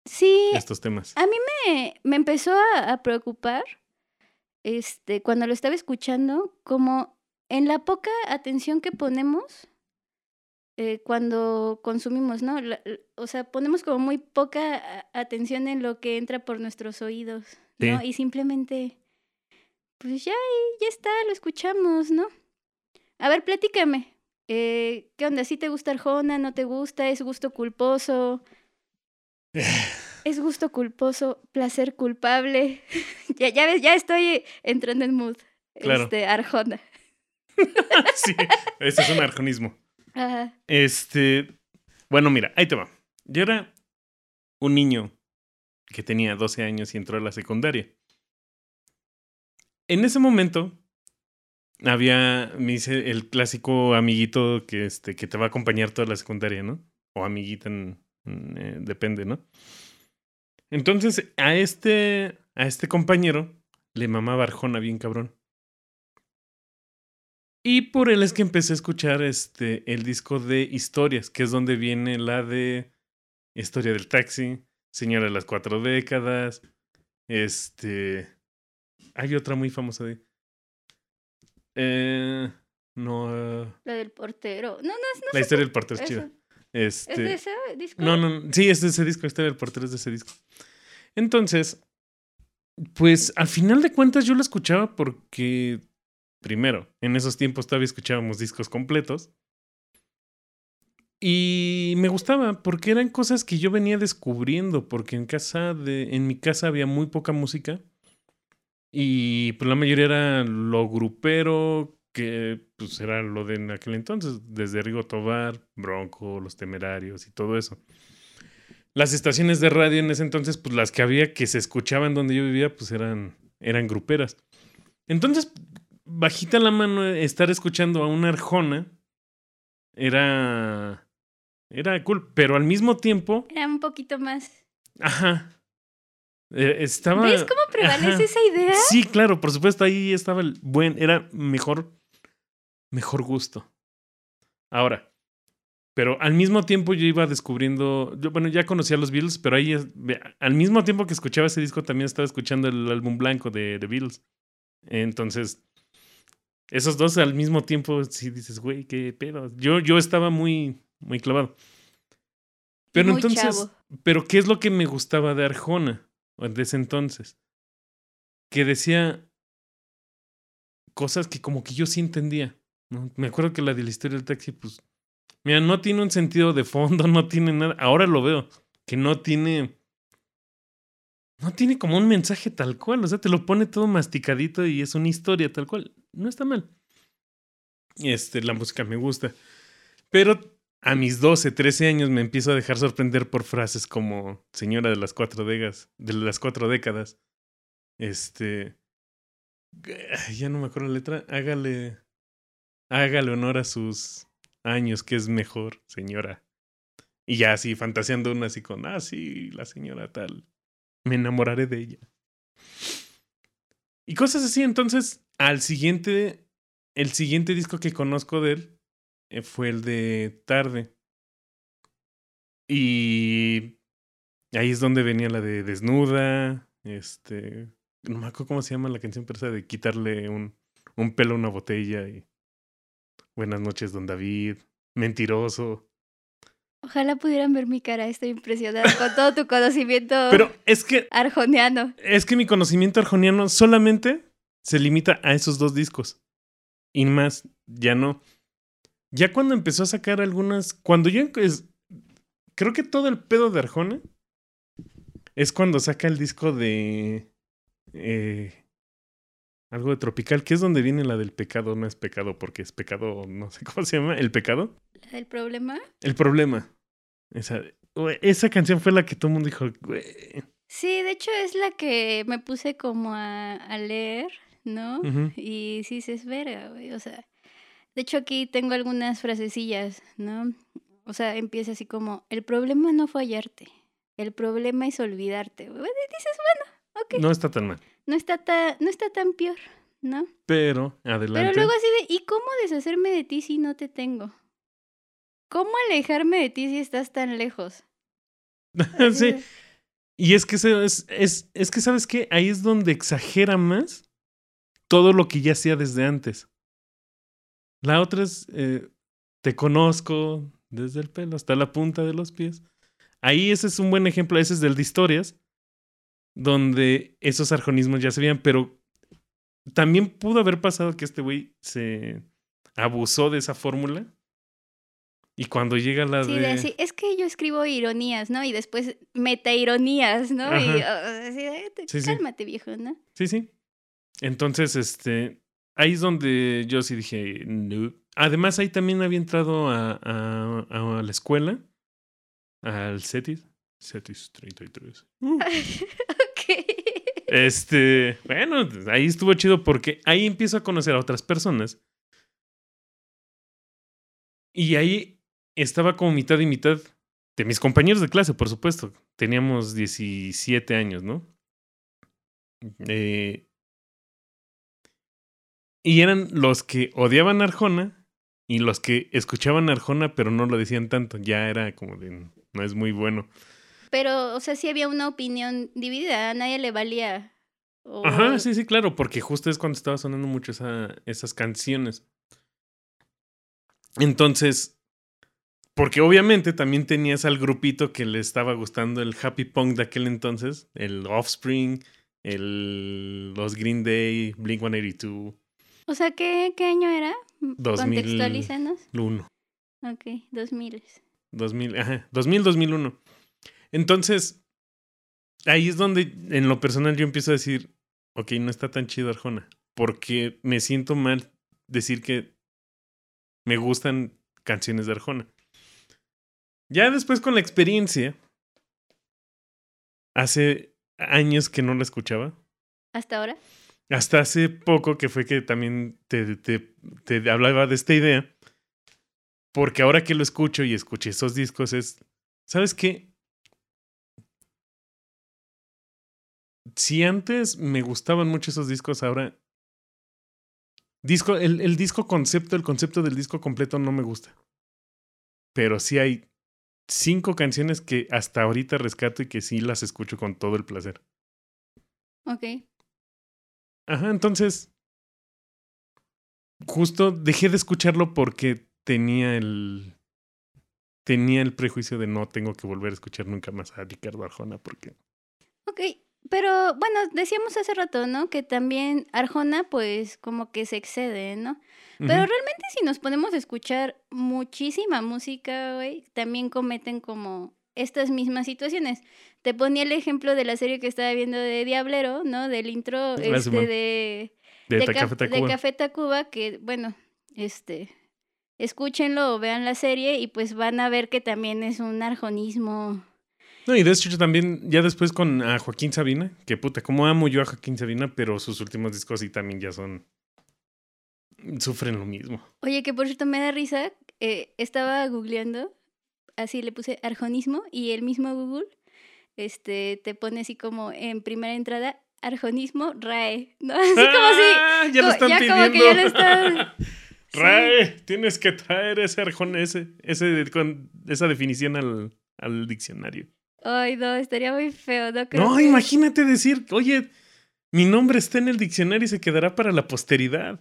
Sí, estos temas. me, me empezó a, a preocupar este, cuando lo estaba escuchando, como en la poca atención que ponemos eh, cuando consumimos, ¿no? La- la- o sea, ponemos como muy poca a- atención en lo que entra por nuestros oídos, ¿no? Sí. Y simplemente, pues ya, ya está, lo escuchamos, ¿no? A ver, platícame. Eh, ¿Qué onda? ¿Sí te gusta Arjona? ¿No te gusta? ¿Es gusto culposo? Es gusto culposo, placer culpable. ya, ya ves, ya estoy entrando en mood. Claro. Este, Arjona. sí, ese es un arjonismo. Ajá. Este, bueno, mira, ahí te va. Yo era un niño que tenía 12 años y entró a la secundaria. En ese momento había, me dice, el clásico amiguito que, este, que te va a acompañar toda la secundaria, ¿no? O amiguita, en, eh, depende, ¿no? Entonces, a este, a este compañero le mamaba Arjona bien cabrón. Y por él es que empecé a escuchar este, el disco de historias, que es donde viene la de Historia del Taxi, Señora de las Cuatro Décadas, este... Hay otra muy famosa de... Eh, no. eh, Lo del portero. No, no, no. la historia del portero es chida. ¿Es Este, de ese disco? No, no, sí, es de ese disco, está el portero es de ese disco. Entonces, pues al final de cuentas yo lo escuchaba porque, primero, en esos tiempos todavía escuchábamos discos completos. Y me gustaba porque eran cosas que yo venía descubriendo, porque en casa de, en mi casa había muy poca música. Y pues la mayoría era lo grupero, que pues era lo de en aquel entonces, desde Rigo Tobar, Bronco, Los Temerarios y todo eso. Las estaciones de radio en ese entonces, pues las que había que se escuchaban donde yo vivía, pues eran, eran gruperas. Entonces, bajita la mano, estar escuchando a una arjona era, era cool, pero al mismo tiempo, Era un poquito más. ajá, eh, estaba... ¿Ves cómo prevalece ajá. esa idea? Sí, claro, por supuesto, ahí estaba el buen, era mejor, mejor gusto. Ahora, pero al mismo tiempo yo iba descubriendo, yo, bueno, ya conocía a los Beatles, pero ahí, al mismo tiempo que escuchaba ese disco, también estaba escuchando el álbum blanco de The Beatles. Entonces, esos dos al mismo tiempo, sí dices, güey, qué pedo. Yo, yo estaba muy, muy clavado. Pero Muy entonces, chavo. pero ¿qué es lo que me gustaba de Arjona de ese entonces? Que decía cosas que como que yo sí entendía. ¿no? Me acuerdo que la de la historia del taxi, pues, mira, no tiene un sentido de fondo, no tiene nada. Ahora lo veo, que no tiene, no tiene como un mensaje tal cual. O sea, te lo pone todo masticadito y es una historia tal cual. No está mal. Este, la música me gusta. Pero a mis 12, 13 años me empiezo a dejar sorprender por frases como señora de las cuatro décadas, de las cuatro décadas. Este, ya no me acuerdo la letra. Hágale, hágale honor a sus años, que es mejor, señora. Y ya así, fantaseando una así con, ah, sí, la señora tal. Me enamoraré de ella. Y cosas así. Entonces, al siguiente, el siguiente disco que conozco de él fue el de Tarde. Y ahí es donde venía la de Desnuda. Este. No me acuerdo cómo se llama la canción, pero esa de quitarle un, un pelo a una botella y. Buenas noches, don David. Mentiroso. Ojalá pudieran ver mi cara, estoy impresionada con todo tu conocimiento Pero es que. arjoniano. Es que mi conocimiento arjoniano solamente se limita a esos dos discos. Y más, ya no. Ya cuando empezó a sacar algunas. Cuando yo. es- creo que todo el pedo de Arjona es cuando saca el disco de. eh, algo de Tropical, que es donde viene la del pecado. No es pecado porque es pecado, no sé cómo se llama. El pecado. ¿La del problema? El problema. Esa, esa canción fue la que todo el mundo dijo, güey. Sí, de hecho es la que me puse como a, a leer, ¿no? Y sí se espera, güey. O sea, de hecho aquí tengo algunas frasecillas, ¿no? O sea, empieza así como, el problema no fue hallarte, el problema es olvidarte. Y dices, bueno, ok, No está tan mal. no está tan, no está tan peor, ¿no? Pero, adelante. Pero luego así de, ¿y cómo deshacerme de ti si no te tengo? ¿Cómo alejarme de ti si estás tan lejos? Sí. de, Y es que, es, es, es que, ¿sabes qué? Ahí es donde exagera más todo lo que ya hacía desde antes. La otra es, eh, te conozco desde el pelo hasta la punta de los pies. Ahí ese es un buen ejemplo, ese es del de historias, donde esos arjonismos ya se veían, pero también pudo haber pasado que este güey se abusó de esa fórmula. Y cuando llega la Sí, de... de así, es que yo escribo ironías, ¿no? Y después metaironías, ¿no? Y Ajá. ah, así de, "Te- Sí, sí. cálmate, viejo, ¿no? Sí, sí. Entonces, este, ahí es donde yo sí dije, no. Además, ahí también había entrado a, a, a la escuela, al CETIS, CETIS 33. Uh. ok. Este, bueno, ahí estuvo chido porque ahí empiezo a conocer a otras personas. Y ahí estaba como mitad y mitad de mis compañeros de clase, por supuesto. Teníamos 17 años, ¿no? Eh, y eran los que odiaban a Arjona y los que escuchaban a Arjona, pero no lo decían tanto. Ya era como de, no es muy bueno. Pero, o sea, sí había una opinión dividida, a nadie le valía O- Ajá, sí, sí, claro, porque justo es cuando estaba sonando mucho esa, esas canciones. Entonces, porque obviamente también tenías al grupito que le estaba gustando el happy punk de aquel entonces, el Offspring, el, los Green Day, Blink 182, O sea, ¿qué, qué año era? 2000. Contextualízanos. 1. Ok, 2000. 2000, ajá, 2000, 2001. Entonces, ahí es donde en lo personal yo empiezo a decir, ok, no está tan chido Arjona, porque me siento mal decir que me gustan canciones de Arjona. Ya después con la experiencia, hace años que no la escuchaba, ¿Hasta ahora? Hasta hace poco que fue que también te, te, te hablaba de esta idea. Porque ahora que lo escucho y escuché esos discos es, ¿sabes qué? Si antes me gustaban mucho esos discos, ahora... Disco, el, el disco concepto, el concepto del disco completo no me gusta. Pero sí hay cinco canciones que hasta ahorita rescato y que sí las escucho con todo el placer. Ok. Ajá, entonces. Justo dejé de escucharlo porque tenía el. Tenía el prejuicio de no tengo que volver a escuchar nunca más a Ricardo Arjona porque. Ok, pero bueno, decíamos hace rato, ¿no? Que también Arjona, pues, como que se excede, ¿no? Pero realmente si nos ponemos a escuchar muchísima música, güey, también cometen como estas mismas situaciones. Te ponía el ejemplo de la serie que estaba viendo de Diablero, ¿no? Del intro este, de, de, de, Café de Tacuba. Café Tacuba, que bueno, este, escúchenlo o vean la serie y pues van a ver que también es un arjonismo. No, y de hecho también, ya después con a Joaquín Sabina, que puta, como amo yo a Joaquín Sabina, pero sus últimos discos sí también ya son. Sufren lo mismo. Oye, que por cierto me da risa, eh, estaba googleando, así le puse arjonismo y el mismo Google este, te pone así como en primera entrada, arjonismo RAE, ¿no? Así como si... ¡Ah! Ya lo están ya pidiendo. como que ya lo están... Sí. Rae, tienes que traer ese Arjona, ese, ese, con esa definición al, al diccionario. Ay, no, estaría muy feo, ¿no? Creo No, que- imagínate decir, oye, mi nombre está en el diccionario y se quedará para la posteridad.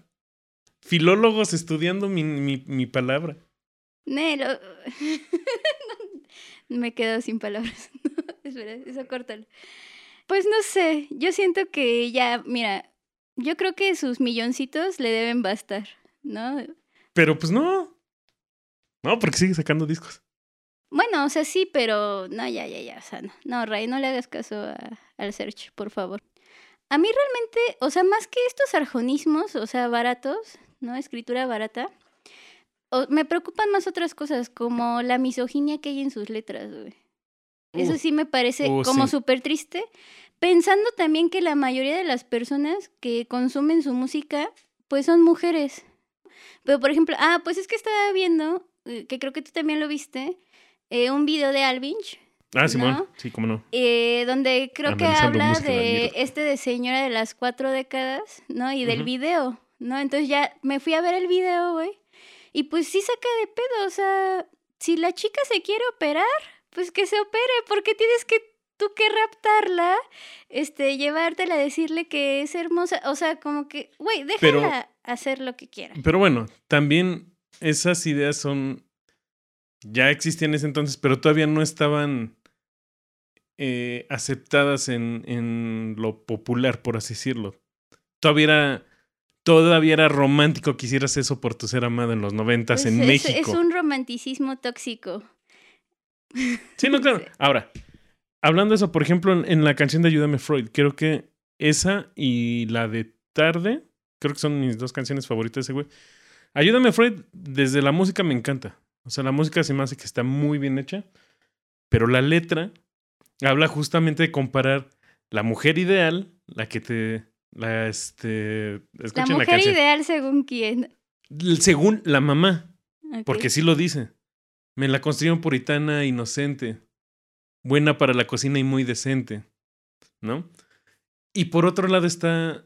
Filólogos estudiando mi, mi, mi palabra. Nelo. Me quedo sin palabras. Espera, eso córtalo. Pues no sé, yo siento que ya, mira, yo creo que sus milloncitos le deben bastar, ¿no? Pero pues no. No, porque sigue sacando discos. Bueno, o sea, sí, pero no, ya, ya, ya, o sea, no, no Ray, no le hagas caso a- al search, por favor. A mí realmente, o sea, más que estos arjonismos, o sea, baratos, ¿no? Escritura barata, o- me preocupan más otras cosas, como la misoginia que hay en sus letras, güey. Eso sí me parece uh, como sí. súper triste, pensando también que la mayoría de las personas que consumen su música, pues son mujeres. Pero, por ejemplo, ah, pues es que estaba viendo, eh, que creo que tú también lo viste, eh, un video de Alvinch, Ah, Simón. ¿no? Sí, cómo no. eh, donde creo que habla de este de señora de las cuatro décadas, ¿no? Y del video, ¿no? Entonces ya me fui a ver el video, güey. Y pues sí saca de pedo, o sea, si la chica se quiere operar, pues que se opere, porque tienes que tú que raptarla, este, llevártela, decirle que es hermosa, o sea, como que, güey, Pero- déjala hacer lo que quiera. Pero bueno, también esas ideas son. Ya existían en ese entonces, pero todavía no estaban eh, aceptadas en, en lo popular, por así decirlo. Todavía era. Todavía era romántico que hicieras eso por tu ser amado en los noventas Pues en es, México. es un romanticismo tóxico. Sí, no, claro. Ahora, hablando de eso, por ejemplo, en, en la canción de Ayúdame Freud, creo que esa y la de Tarde, creo que son mis dos canciones favoritas de ese güey. Ayúdame Freud, desde la música me encanta. O sea, la música se me hace que está muy bien hecha, pero la letra habla justamente de comparar la mujer ideal, la que te... La, este... La la, mujer canción. ideal según quién. Según la mamá. Porque sí lo dice. Me la construyeron puritana, inocente, buena para la cocina y muy decente, ¿no? Y por otro lado está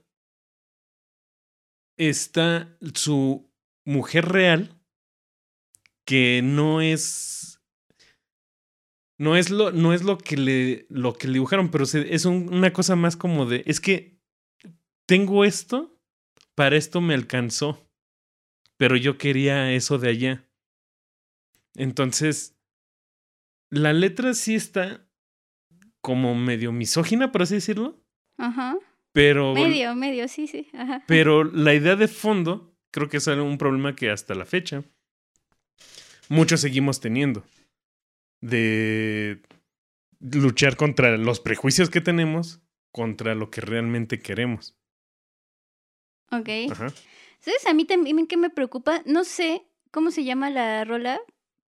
está su mujer real que no es no es lo no es lo que le lo que le dibujaron, pero es un- una cosa más como de es que tengo esto, para esto me alcanzó, pero yo quería eso de allá. Entonces, la letra sí está como medio misógina, por así decirlo, Ajá. pero, Medio, medio, sí, sí. Ajá. pero la idea de fondo creo que es un problema que hasta la fecha muchos seguimos teniendo. De luchar contra los prejuicios que tenemos, contra lo que realmente queremos. Ok. Ajá. ¿Sabes? A mí también que me preocupa, no sé cómo se llama la rola,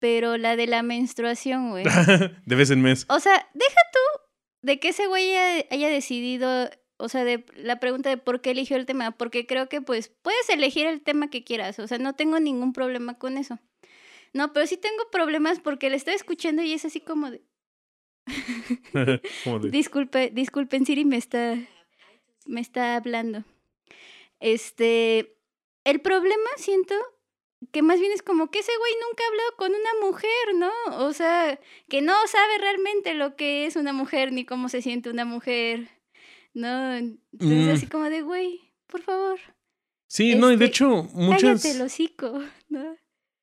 pero la de la menstruación, güey. de vez en mes. O sea, deja tú de que ese güey haya, haya decidido, o sea, de la pregunta de por qué eligió el tema, porque creo que pues puedes elegir el tema que quieras, o sea, no tengo ningún problema con eso. No, pero sí tengo problemas porque le estoy escuchando y es así como de, Como de- disculpe, disculpen, Siri me está, me está hablando. Este, el problema siento que más bien es como que ese güey nunca ha hablado con una mujer, ¿no? O sea, que no sabe realmente lo que es una mujer ni cómo se siente una mujer, ¿no? Entonces Mm. así como de, güey, por favor, Sí, no, y de Este, hecho, muchas. cállate el hocico, ¿no?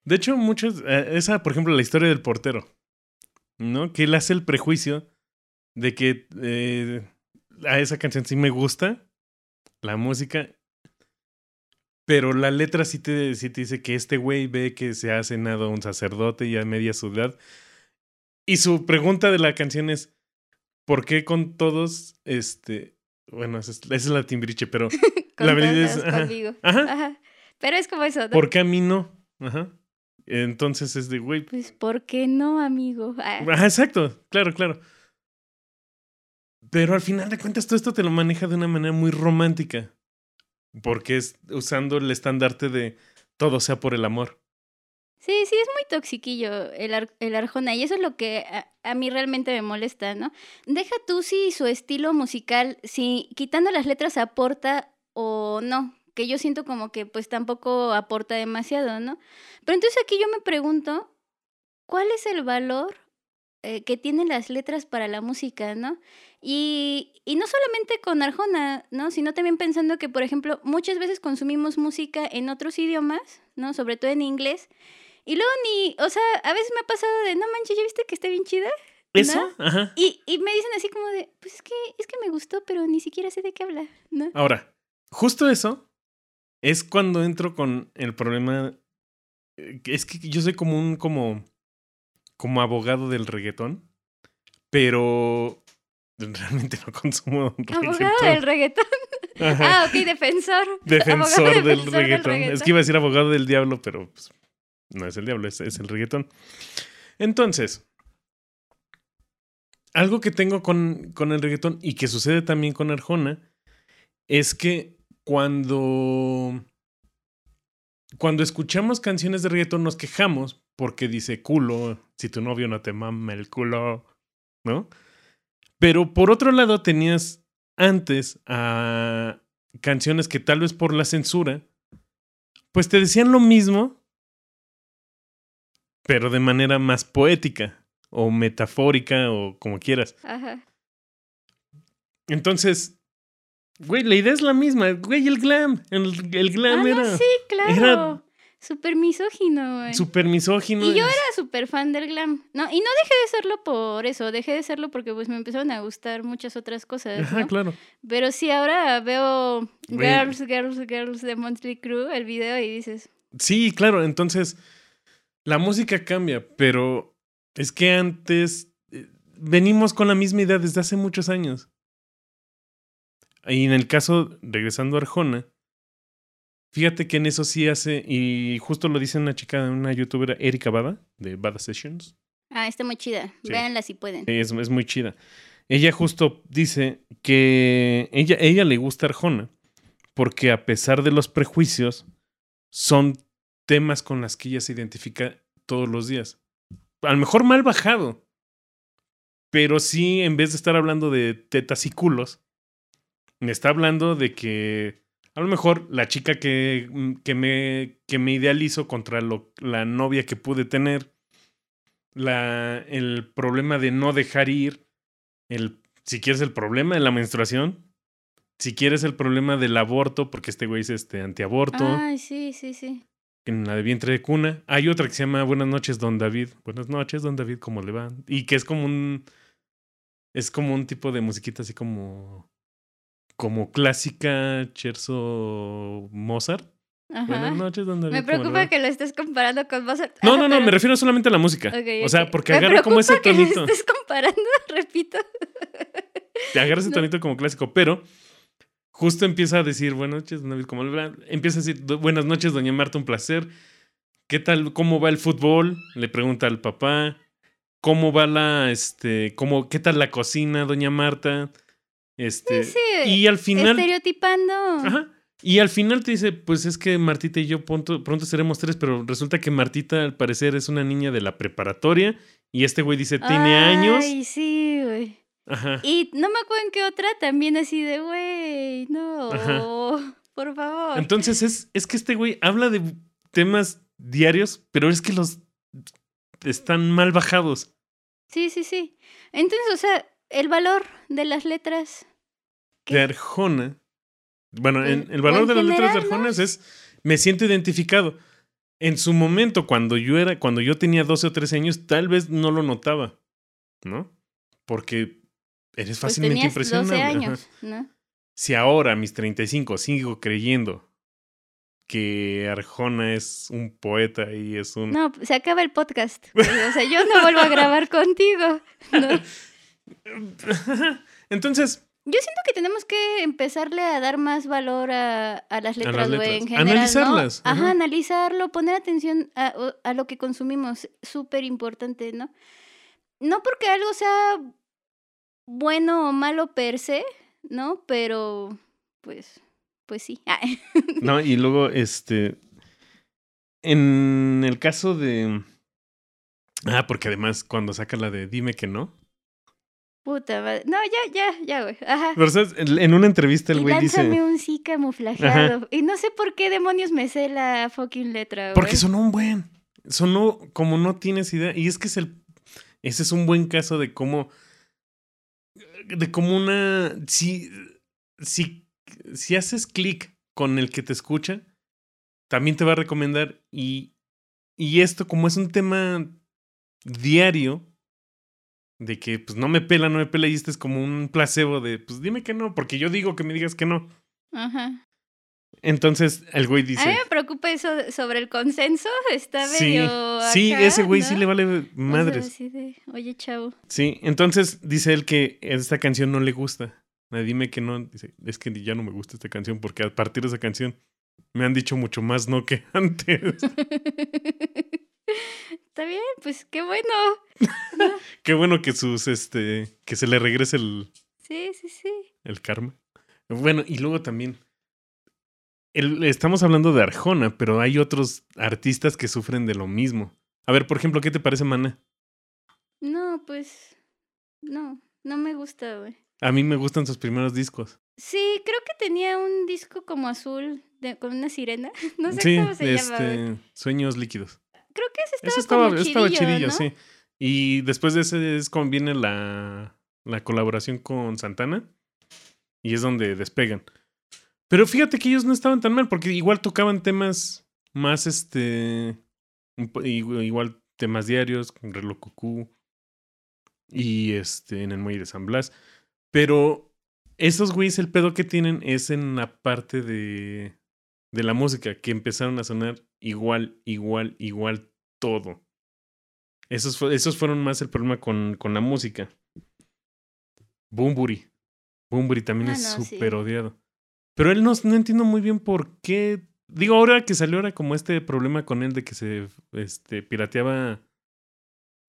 De hecho, muchas. eh, esa, por ejemplo, la historia del portero. ¿No? Que él hace el prejuicio de que eh, a esa canción sí me gusta, la música. Pero la letra sí te, sí te dice que este güey ve que se ha cenado un sacerdote y a media ciudad. Y su pregunta de la canción es: ¿por qué con todos, este. Bueno, esa es, esa es la timbriche, pero. La verdad es-. Ajá. Ajá. Pero es como eso, ¿no? ¿Por qué a mí no? Ajá. Entonces es de, güey, Pues, ¿por qué no, amigo? Ah, Ajá, exacto, claro, claro. Pero al final de cuentas todo esto te lo maneja de una manera muy romántica. Porque es usando el estandarte de todo sea por el amor. Sí, sí, es muy toxiquillo el, ar- el Arjona y eso es lo que a, a mí realmente me molesta, ¿no? Deja tú si su estilo musical, si quitando las letras aporta o no, que yo siento como que pues tampoco aporta demasiado, ¿no? Pero entonces aquí yo me pregunto, ¿cuál es el valor eh, que tienen las letras para la música, ¿no? Y, y no solamente con Arjona, ¿no? Sino también pensando que, por ejemplo, muchas veces consumimos música en otros idiomas, ¿no? Sobre todo en inglés. Y luego ni, o sea, a veces me ha pasado de, no manches, ¿ya viste que está bien chida? ¿Eso? Ajá. Y, y me dicen así como de, pues es que, es que me gustó, pero ni siquiera sé de qué habla, ¿no? Ahora, justo eso es cuando entro con el problema. eh, Es que yo soy como un como como abogado del reggaetón, pero realmente no consumo Abogado reggaetón. del reggaetón. Ajá. Ah, ok, defensor. defensor Abogado del defensor reggaetón. Es que iba a decir abogado del diablo, pero pues, no es el diablo, es, es el reggaetón. Entonces, algo que tengo con, con el reggaetón y que sucede también con Arjona es que cuando, cuando escuchamos canciones de reggaetón nos quejamos porque dice culo, si tu novio no te mama el culo, ¿no? Pero por otro lado tenías antes a canciones que tal vez por la censura, pues te decían lo mismo, pero de manera más poética o metafórica o como quieras. Ajá. Entonces, güey, la idea es la misma. Güey, el glam. El, el Ah, glam no, era sí, claro. era- Súper misógino, güey. súper misógino. Y yo era súper fan del glam. No, y no dejé de serlo por eso, dejé de serlo porque pues me empezaron a gustar muchas otras cosas, Ajá, ¿no? claro. Pero sí, ahora veo Güey. Girls, Girls, Girls de Monthly Crew, el video, y dices, Sí, claro. Entonces, la música cambia, pero es que antes eh, venimos con la misma idea desde hace muchos años. Y en el caso, regresando a Arjona, fíjate que en eso sí hace, y justo lo dice una chica, una youtuber, Erika Bada, de Bada Sessions. ah, está muy chida, Sí. véanla si pueden. Es, es muy chida. Ella justo dice que ella, ella le gusta Arjona porque a pesar de los prejuicios, son temas con las que ella se identifica todos los días. A lo mejor mal bajado, pero sí, en vez de estar hablando de tetas y culos, me está hablando de que a lo mejor la chica que, mm, que, me, que me idealizo contra lo, la novia que pude tener, la, el problema de no dejar ir, el, si quieres el problema de la menstruación, si quieres el problema del aborto, porque este güey es este antiaborto, Ay, sí, sí, sí. en la de vientre de cuna. Hay otra que se llama Buenas noches, don David. Buenas noches, don David, ¿cómo le va? Y que es como un. Es como un tipo de musiquita así como. Como clásica, Cherso Mozart. Ajá. Buenas noches, don David. Me ¿cómo le preocupa que lo estés comparando con Mozart. No, Ah, no, no, pero- me refiero solamente a la música. O sea, porque agarra como ese preocupa que lo tonito. estés comparando, repito. Te agarra ese No. tonito como clásico, pero justo empieza a decir, buenas noches, David, ¿cómo le va? Empieza a decir, "Do- buenas noches, doña Marta, un placer. ¿Qué tal, cómo va el fútbol? Le pregunta al papá. ¿Cómo va la, este, cómo, qué tal la cocina, doña Marta? Este, Sí, y al final, estereotipando. ajá, y al final te dice, pues es que Martita y yo pronto, pronto seremos tres, pero resulta que Martita al parecer es una niña de la preparatoria y este güey dice, tiene años. Ay, sí, güey. Ajá. Y no me acuerdo en qué otra también así de, güey, no, Ajá. por favor. Entonces es, es que este güey habla de temas diarios, pero es que los están mal bajados. Sí, sí, sí. Entonces, o sea, el valor de las letras. ¿Qué? De Arjona. Bueno, en- el valor de las letras de. Arjona es me siento identificado. En su momento, cuando yo era, cuando yo tenía 12 o 13 años, tal vez no lo notaba, ¿no? Porque eres Pues fácilmente tenías impresionable. 12 ajá. años, ¿no? Si ahora, a mis 35, sigo creyendo que Arjona es un poeta y es un No, se acaba el podcast. O sea, yo no vuelvo a grabar contigo. ¿no? Entonces, Yo siento que tenemos que empezarle a dar más valor a, a las letras, letras. en general. ¿no? Analizarlas, Ajá, ajá. analizarlo, poner atención a, a lo que consumimos. Súper importante, ¿no? No porque algo sea bueno o malo per se, ¿no? Pero, pues, pues sí. Ah, no, y luego, este, en el caso de... Ah, porque además cuando saca la de Dime que no. Puta madre. No, ya, ya, ya, güey. Ajá. Pero, ¿sabes? En una entrevista el güey lánzame dice... un sí camuflajeado. Y no sé por qué demonios me sé la fucking letra, güey. Porque sonó un buen. Sonó como no tienes idea. Y es que es el. Ese es un buen caso de cómo. De cómo una. Si. Si, si haces clic con el que te escucha, también te va a recomendar. Y. Y esto, como es un tema diario. De que pues no me pela, no me pela. Y este es como un placebo de pues dime que no. Porque yo digo que me digas que no. Ajá. Entonces el güey A mí dice. me preocupa eso sobre el consenso. Está Sí, medio. sí, ese güey sí le vale O sea, madres. de, Oye, chavo. Sí, entonces dice él que esta canción no le gusta. Ah, Dime que no. Dice, es que ya no me gusta esta canción porque a partir de esa canción me han dicho mucho más no que antes. Está bien, pues qué bueno. Qué bueno que sus, este, que se le regrese el, Sí, sí, sí. el karma. Bueno, y luego también. el- estamos hablando de Arjona, pero hay otros artistas que sufren de lo mismo. A ver, por ejemplo, ¿qué te parece, Mana? No, pues. No, no me gusta, güey. A mí me gustan sus primeros discos. Sí, creo que tenía un disco como azul de, con una sirena. No sé sí, cómo se llama. este, Sueños líquidos. Creo que ese estaba, Ese estaba, como estaba chidillo, chidillo, ¿no? sí. Y después de ese es cuando viene la, la colaboración con Santana. Y es donde despegan. Pero fíjate que ellos no estaban tan mal, porque igual tocaban temas más, este. Igual temas diarios, con reloj cucú. Y este, en el muelle de San Blas. Pero esos güeyes, el pedo que tienen es en la parte de, de la música, que empezaron a sonar igual, igual, igual todo. Esos, esos fueron más el problema con, con la música. Bumburi. Bumburi también Ah, es no, sí. súper odiado. Pero él no, no entiendo muy bien por qué. Digo, ahora que salió ahora como este problema con él de que se este, pirateaba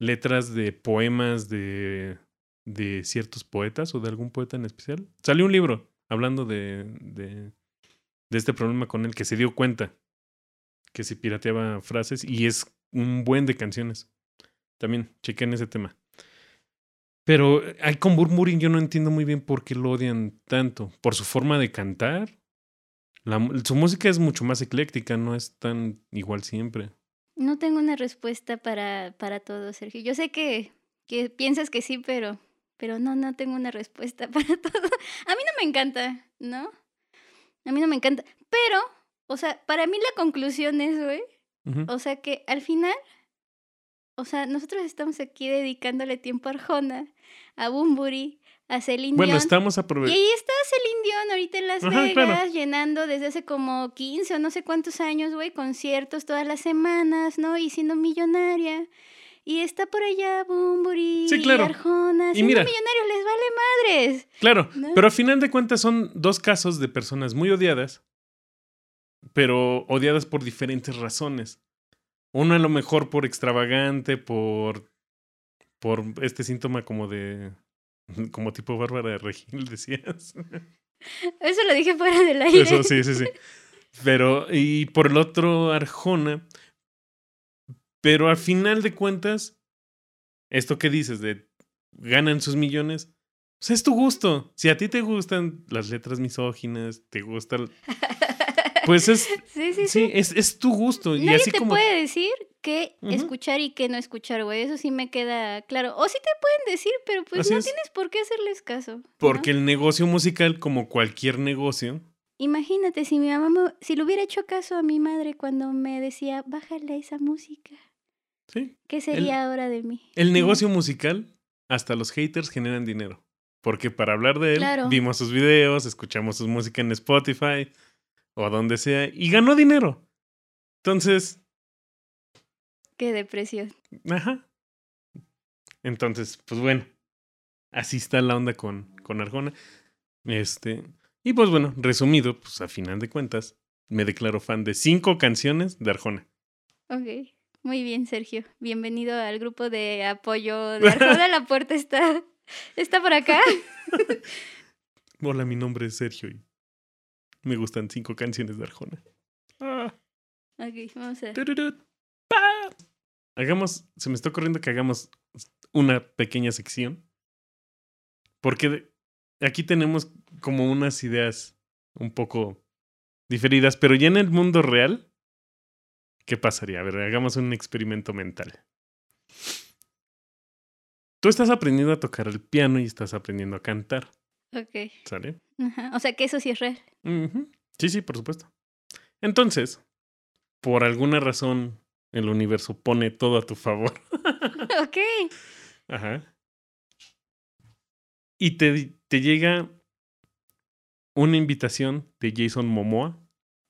letras de poemas de, de ciertos poetas o de algún poeta en especial. Salió un libro hablando de, de, de este problema con él, que se dio cuenta que se pirateaba frases y es un buen de canciones. También, chequen ese tema. Pero hay con Burmurin yo no entiendo muy bien por qué lo odian tanto. Por su forma de cantar. Su música es mucho más ecléctica, no es tan igual siempre. No tengo una respuesta para, para todo, Sergio. Yo sé que, que piensas que sí, pero Pero no, no tengo una respuesta para todo. A mí no me encanta, ¿no? A mí no me encanta. Pero, o sea, para mí la conclusión es, güey, o sea que al final, o sea, nosotros estamos aquí dedicándole tiempo a Arjona, a Bumburi, a Celine Bueno, Dion. estamos Y aprovechando. ahí está Celine Dion ahorita en Las Ajá, Vegas, claro. llenando desde hace como 15 o no sé cuántos años, güey, conciertos todas las semanas, ¿no? Y siendo millonaria. Y está por allá Bumburi Sí, claro. y Arjona. Y mira. millonarios les vale madres. Claro, ¿No? pero a final de cuentas son dos casos de personas muy odiadas, pero odiadas por diferentes razones. Uno a lo mejor por extravagante, por, por este síntoma como de... como tipo Bárbara de Regil, decías. Eso lo dije fuera del aire. Eso sí, sí, sí. Pero, y por el otro, Arjona. Pero al final de cuentas, esto que dices de ganan sus millones, pues es tu gusto. Si a ti te gustan las letras misóginas, te gustan. Pues es. Sí, sí, sí. Sí, es, es tu gusto. y Nadie así te como. puede decir qué Ujú. escuchar y qué no escuchar, güey. Eso sí me queda claro. O sí te pueden decir, pero pues Así no es. tienes por qué hacerles caso. ¿no? Porque el negocio musical, como cualquier negocio, Imagínate si mi mamá, me- si le hubiera hecho caso a mi madre cuando me decía, bájale esa música, sí. ¿qué sería ahora de mí? El negocio musical, hasta los haters generan dinero. Porque para hablar de él, Claro. vimos sus videos, escuchamos su música en Spotify o donde sea, y ganó dinero. Entonces, Qué depresión. ajá. Entonces, pues bueno, así está la onda con, con Arjona. Este, y pues bueno, resumido, pues a final de cuentas, me declaro fan de cinco canciones de Arjona. Ok. Muy bien, Sergio. Bienvenido al grupo de apoyo de Arjona. La puerta está, está por acá. Hola, mi nombre es Sergio y me gustan cinco canciones de Arjona. Ah. Ok, vamos a... Hagamos, se me está ocurriendo que hagamos una pequeña sección. Porque aquí tenemos como unas ideas un poco diferidas, pero ya en el mundo real, ¿qué pasaría? A ver, hagamos un experimento mental. Tú estás aprendiendo a tocar el piano y estás aprendiendo a cantar, Ok. ¿sale? Ajá. O sea que eso sí es real. Ujú. Sí, sí, por supuesto. Entonces, por alguna razón, el universo pone todo a tu favor. ok. Ajá. Y te, te llega una invitación de Jason Momoa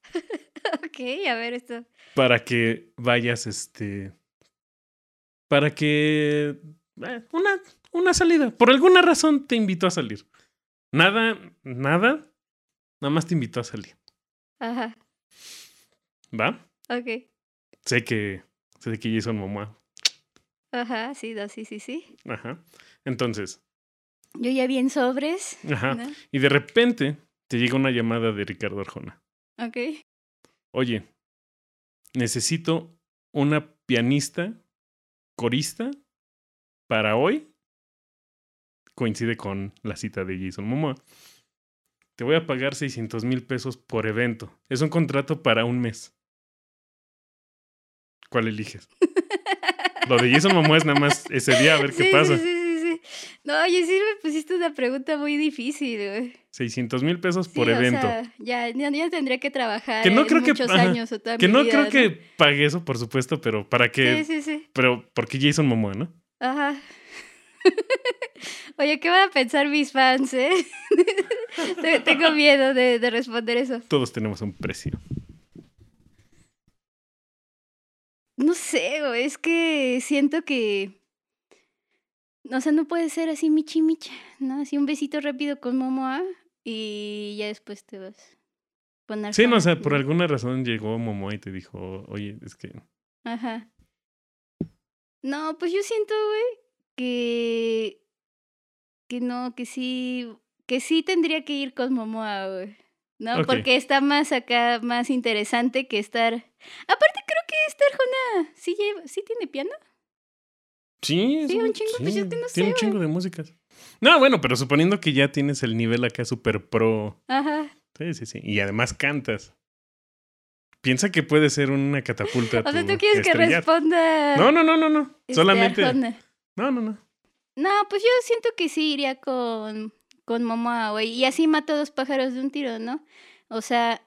Ok, a ver esto. Para que vayas, este. Para que. eh, Una, una salida. Por alguna razón te invitó a salir. Nada, nada. Nada más te invitó a salir. Ajá. ¿Va? Ok. Sé que. Sé que Jason Momoa. Ajá, sí, no, sí, sí, sí. Ajá. Entonces. Yo ya vi en sobres. Ajá. ¿no? Y de repente te llega una llamada de Ricardo Arjona. Ok. Oye, necesito una pianista, corista, para hoy. Coincide con la cita de Jason Momoa. Te voy a pagar 600 mil pesos por evento. Es un contrato para un mes. ¿Cuál eliges? Lo de Jason Momoa es nada más ese día, a ver qué Sí, pasa. Sí, sí, sí, sí. No, oye, sí me pusiste una pregunta muy difícil, güey. 600 mil pesos Sí, por o evento. sea, ya, ya, ya tendría que trabajar Que no creo que- muchos ajá, años o toda que mi no vida, creo que pague eso, por supuesto, pero para que. Sí, sí, sí. Pero porque Jason Momoa, ¿no? Ajá. Oye, ¿qué van a pensar mis fans, eh? Te- Tengo miedo de, de responder eso. Todos tenemos un precio. No sé, es que siento que. O sea, no puede ser así michi micha, ¿no? Así un besito rápido con Momoa y ya después te vas. Con Sí, no, o sea, por alguna razón llegó Momoa y te dijo, oye, es que. Ajá. No, pues yo siento, güey, que. Que no, que sí. Que sí tendría que ir con Momoa, güey. ¿No? Porque está más acá, más interesante que estar. Aparte, creo que esta Arjona sí, lleva, sí tiene piano. Sí, Sí, un chingo, pues, es que no sé, Tiene un chingo de músicas. No, bueno, pero suponiendo que ya tienes el nivel acá super pro. Ajá. Sí, sí, sí. Y además cantas. Piensa que puede ser una catapulta. O sea, tú quieres que responda. No, no, no, no, no. este, Solamente. Arjona. No, no, no. No, pues yo siento que sí iría con, con Momoa, güey. Y así mato dos pájaros de un tiro, ¿no? O sea,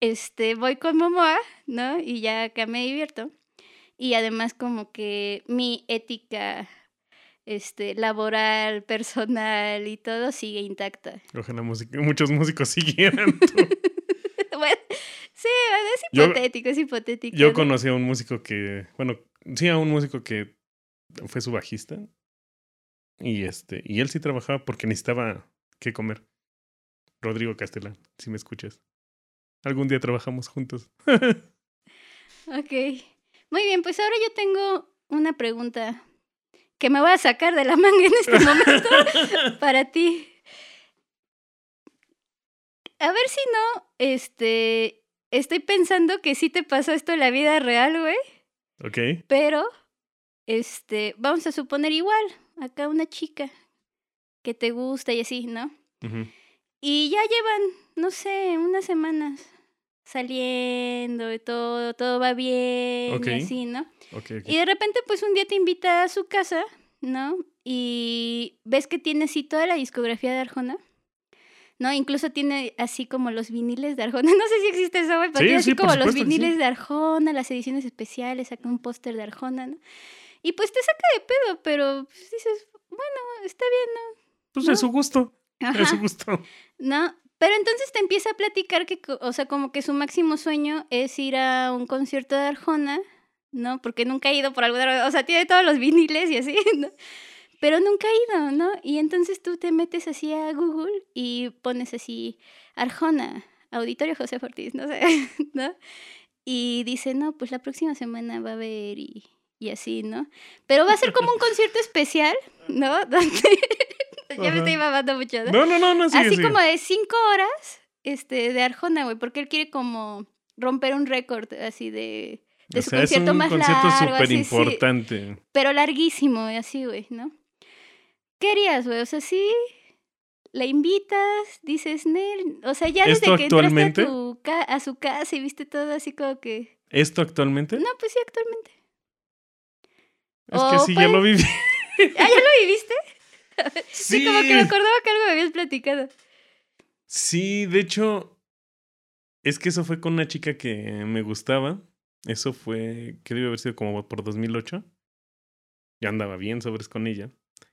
este, voy con Momoa, ¿no? Y ya acá me divierto. Y además como que mi ética este, laboral, personal y todo sigue intacta. Ojalá música- muchos músicos siguieran. bueno, sí, es Yo- hipotético, es hipotético. Yo ¿no? conocí a un músico que, bueno, sí, a un músico que fue su bajista. Y este, y él sí trabajaba porque necesitaba qué comer. Rodrigo Castellán, si me escuchas. Algún día trabajamos juntos. Ok. Muy bien, pues ahora yo tengo una pregunta que me voy a sacar de la manga en este momento para ti. A ver si no, este, estoy pensando que sí te pasó esto en la vida real, güey, ¿Ok? pero, este, vamos a suponer igual, acá una chica que te gusta y así, ¿no? Y ya llevan, no sé, unas semanas saliendo y todo, todo va bien y así, ¿no? Y de repente, pues un día te invita a su casa, ¿no? Y ves que tiene así toda la discografía de Arjona. ¿No? Incluso tiene así como los viniles de Arjona. No sé si existe eso, güey, pero Sí, tiene así sí, como los sí. viniles de Arjona, las ediciones especiales, saca un póster de Arjona, ¿no? Y pues te saca de pedo, pero pues, dices, bueno, está bien, Pues ¿no? es su gusto. Ajá. Es su gusto. ¿no? Pero entonces te empieza a platicar que, o sea, como que su máximo sueño es ir a un concierto de Arjona, ¿no? Porque nunca ha ido por alguna o sea, tiene todos los viniles y así, ¿no? Pero nunca ha ido, ¿no? Y entonces tú te metes así a Google y pones así Arjona, Auditorio José Ortiz, no sé, ¿no? Y dice, no, pues la próxima semana va a haber y, y así, ¿no? Pero va a ser como un concierto especial, ¿no? Donde... ya me estoy mamando mucho, ¿no? No, no, no, no, sigue, Así sigue. como de cinco horas este, de Arjona, güey, porque él quiere como romper un récord así de, de O su sea, es concierto un más concierto largo, súper así, sí, importante. pero larguísimo, así, güey, ¿no? ¿Qué harías, güey? O sea, sí, la invitas, dices, Nel, o sea, ya desde ¿Esto que entraste a, tu ca- a su casa y viste todo así como que... ¿Esto actualmente? No, pues sí, actualmente. es que sí, ya lo viví. ¿Ah, ya lo viviste? Sí, Sí, como que me acordaba que algo me habías platicado. sí, de hecho, es que eso fue con una chica que me gustaba. Eso fue, que debe haber sido como por 2008. Yo andaba bien sobres con ella.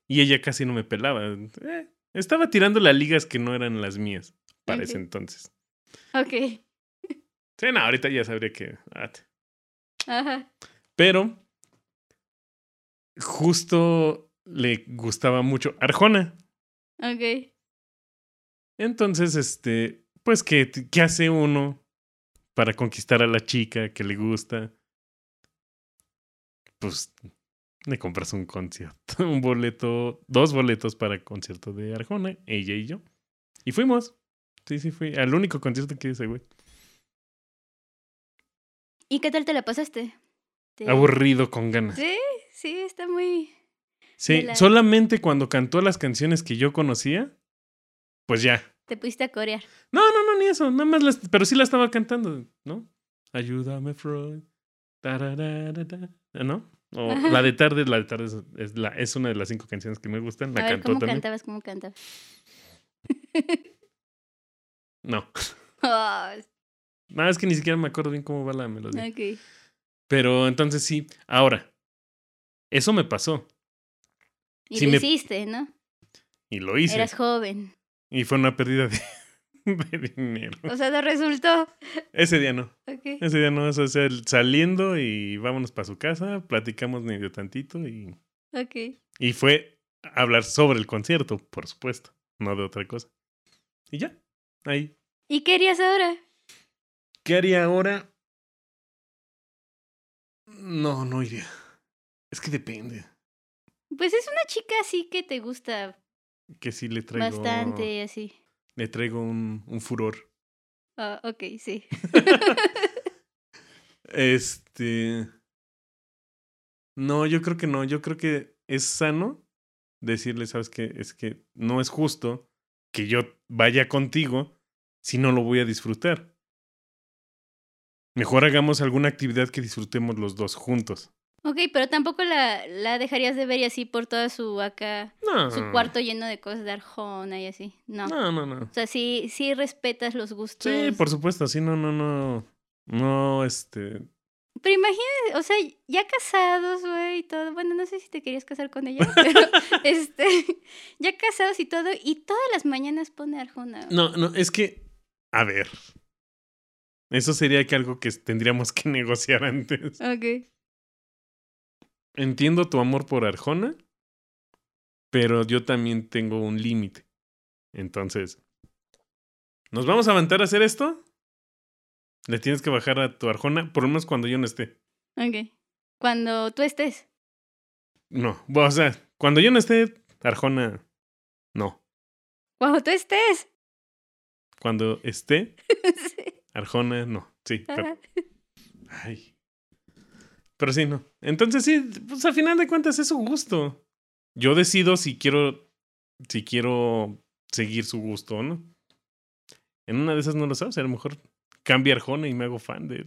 Y ella casi no me pelaba. Eh, estaba tirando las ligas que no eran las mías para ese entonces. Ok, Sí, no, ahorita ya sabría que... ah, ajá, Pero justo le gustaba mucho Arjona. ok. Entonces, este, pues, ¿qué, ¿qué hace uno para conquistar a la chica que le gusta? Pues, le compras un concierto, un boleto, dos boletos para el concierto de Arjona, ella y yo. Y fuimos. Sí, sí, fui al único concierto que hice, güey. ¿Y qué tal te la pasaste? ¿Te- Aburrido con ganas. Sí, sí, está muy... Sí, la- solamente cuando cantó las canciones que yo conocía, pues ya. Te pusiste a corear. No, no, no, ni eso. Nada más las. Pero sí la estaba cantando, ¿no? Ayúdame, Freud. ¿No? O Ajá. la de tarde, la de tarde es, es la, es una de las cinco canciones que me gustan. La a ver, cantó ¿cómo también. cantabas? ¿Cómo cantabas? No. Oh, Nada, es que ni siquiera me acuerdo bien cómo va la melodía. ok. Pero entonces sí. Ahora, eso me pasó. Y lo me- hiciste, ¿no? Y lo hice. Eras joven. Y fue una pérdida de, de dinero. O sea, no resultó. Ese día no. Ese día no. Eso, o sea, saliendo y vámonos para su casa, platicamos medio tantito y Ok. Y fue hablar sobre el concierto, por supuesto, no de otra cosa. Y ya, ahí. ¿Y qué harías ahora? ¿Qué haría ahora? No, no iría. Es que depende. Pues es una chica así que te gusta Que sí le traigo. bastante, así. Le traigo un, un furor. Ah, ok, sí. Este. No, yo creo que no. Yo creo que es sano decirle, ¿sabes qué? Es que no es justo que yo vaya contigo si no lo voy a disfrutar. Mejor hagamos alguna actividad que disfrutemos los dos juntos. Ok, pero tampoco la, la dejarías de ver y así por toda su acá, No. su cuarto lleno de cosas de Arjona y así. No. No, no, no. O sea, sí, sí respetas los gustos. Sí, por supuesto, sí, no, no, no. No, este. Pero imagínate, o sea, ya casados, güey, y todo. Bueno, no sé si te querías casar con ella, pero este, ya casados y todo, y todas las mañanas pone Arjona. No, no, es que. A ver. Eso sería que algo que tendríamos que negociar antes. Ok. Entiendo tu amor por Arjona, pero yo también tengo un límite. Entonces, ¿nos vamos a aventar a hacer esto? Le tienes que bajar a tu Arjona, por lo menos cuando yo no esté. Ok. Cuando tú estés. No, o sea, cuando yo no esté, Arjona, no. Cuando tú estés. Cuando esté, Sí. Arjona, no. Sí, pero, ay. Pero sí, no. Entonces sí, pues al final de cuentas es su gusto. Yo decido si quiero, si quiero seguir su gusto o no. En una de esas no lo sabes, a lo mejor cambia Arjona y me hago fan de él.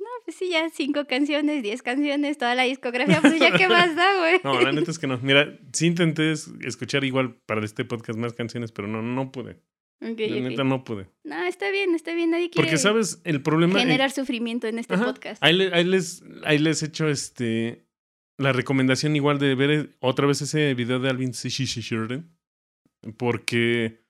No, pues sí, ya cinco canciones, diez canciones, toda la discografía, pues ya qué más da, güey. No, la neta es que no. Mira, sí intenté es- escuchar igual para este podcast más canciones, pero no, no pude. Ok, La ok. neta no pude. No, está bien, está bien, nadie quiere Porque, ¿sabes? El problema... generar sufrimiento en este Ajá. podcast. Ahí, le- ahí les, ahí les he hecho este, la recomendación igual de ver eh, otra vez ese video de Alvin. Porque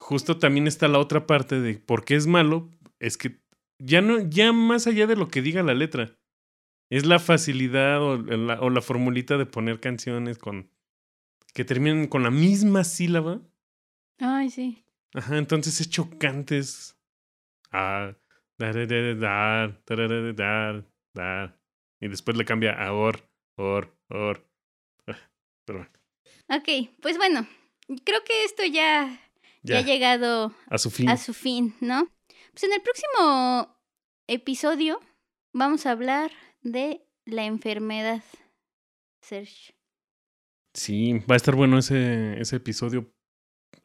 justo también está la otra parte de por qué es malo. Es que ya no, ya más allá de lo que diga la letra, es la facilidad o la, o la formulita de poner canciones con que terminen con la misma sílaba. Ay, sí. Ajá, entonces es chocante. Ah, dar, dar, dar, dar, dar. Y después le cambia a or, or, or. Ah, pero. Ok, pues bueno, creo que esto ya, ya, ya, ha llegado a su fin. A su fin, ¿no? Pues en el próximo episodio vamos a hablar de la enfermedad, Serge. Sí, va a estar bueno ese, ese episodio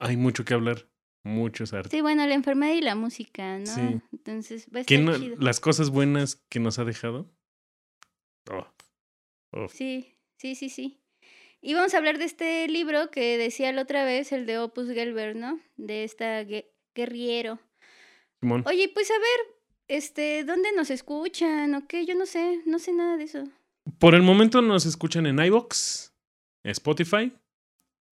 hay mucho que hablar. Muchos artes. Sí, bueno, la enfermedad y la música, ¿no? Sí. Entonces va a ¿Qué estar no- chido. las cosas buenas que nos ha dejado. Oh, oh. Sí, sí, sí, sí. Y vamos a hablar de este libro que decía la otra vez, el de Opus Gelber, ¿no? De esta gue- guerriero. Simón. Oye, pues a ver, este, ¿dónde nos escuchan o qué? Yo no sé, no sé nada de eso. Por el momento nos escuchan en iVoox, Spotify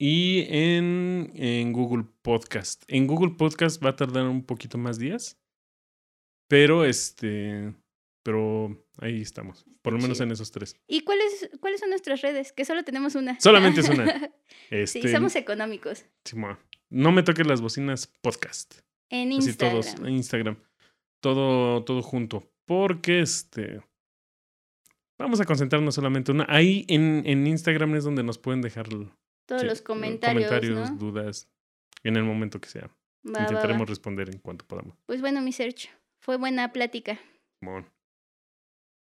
y en, en Google Podcast. En Google Podcast va a tardar un poquito más días. Pero este. Pero ahí estamos. Por lo menos en esos tres. ¿Y cuáles, cuáles son nuestras redes? Que solo tenemos una. Solamente es una. Este, sí, somos económicos. No me toques las bocinas podcast. En Así Instagram. todos. En Instagram. Todo, todo junto. Porque este. Vamos a concentrarnos solamente en una. Ahí en, en Instagram es donde nos pueden dejar Todos Sí, los comentarios, comentarios, ¿no? dudas, en el momento que sea. Va, va, va. Intentaremos responder en cuanto podamos. Pues bueno, mi Sergio, fue buena plática. Simón.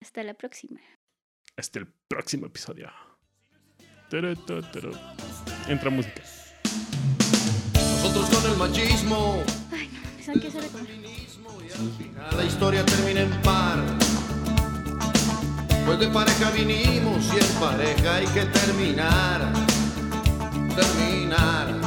Hasta la próxima. Hasta el próximo episodio. Entra música. Nosotros con el machismo, Ay, no, mames, ¿saben qué hacer de comer? la historia termina en par. Pues de pareja vinimos y en pareja hay que terminar, the mean I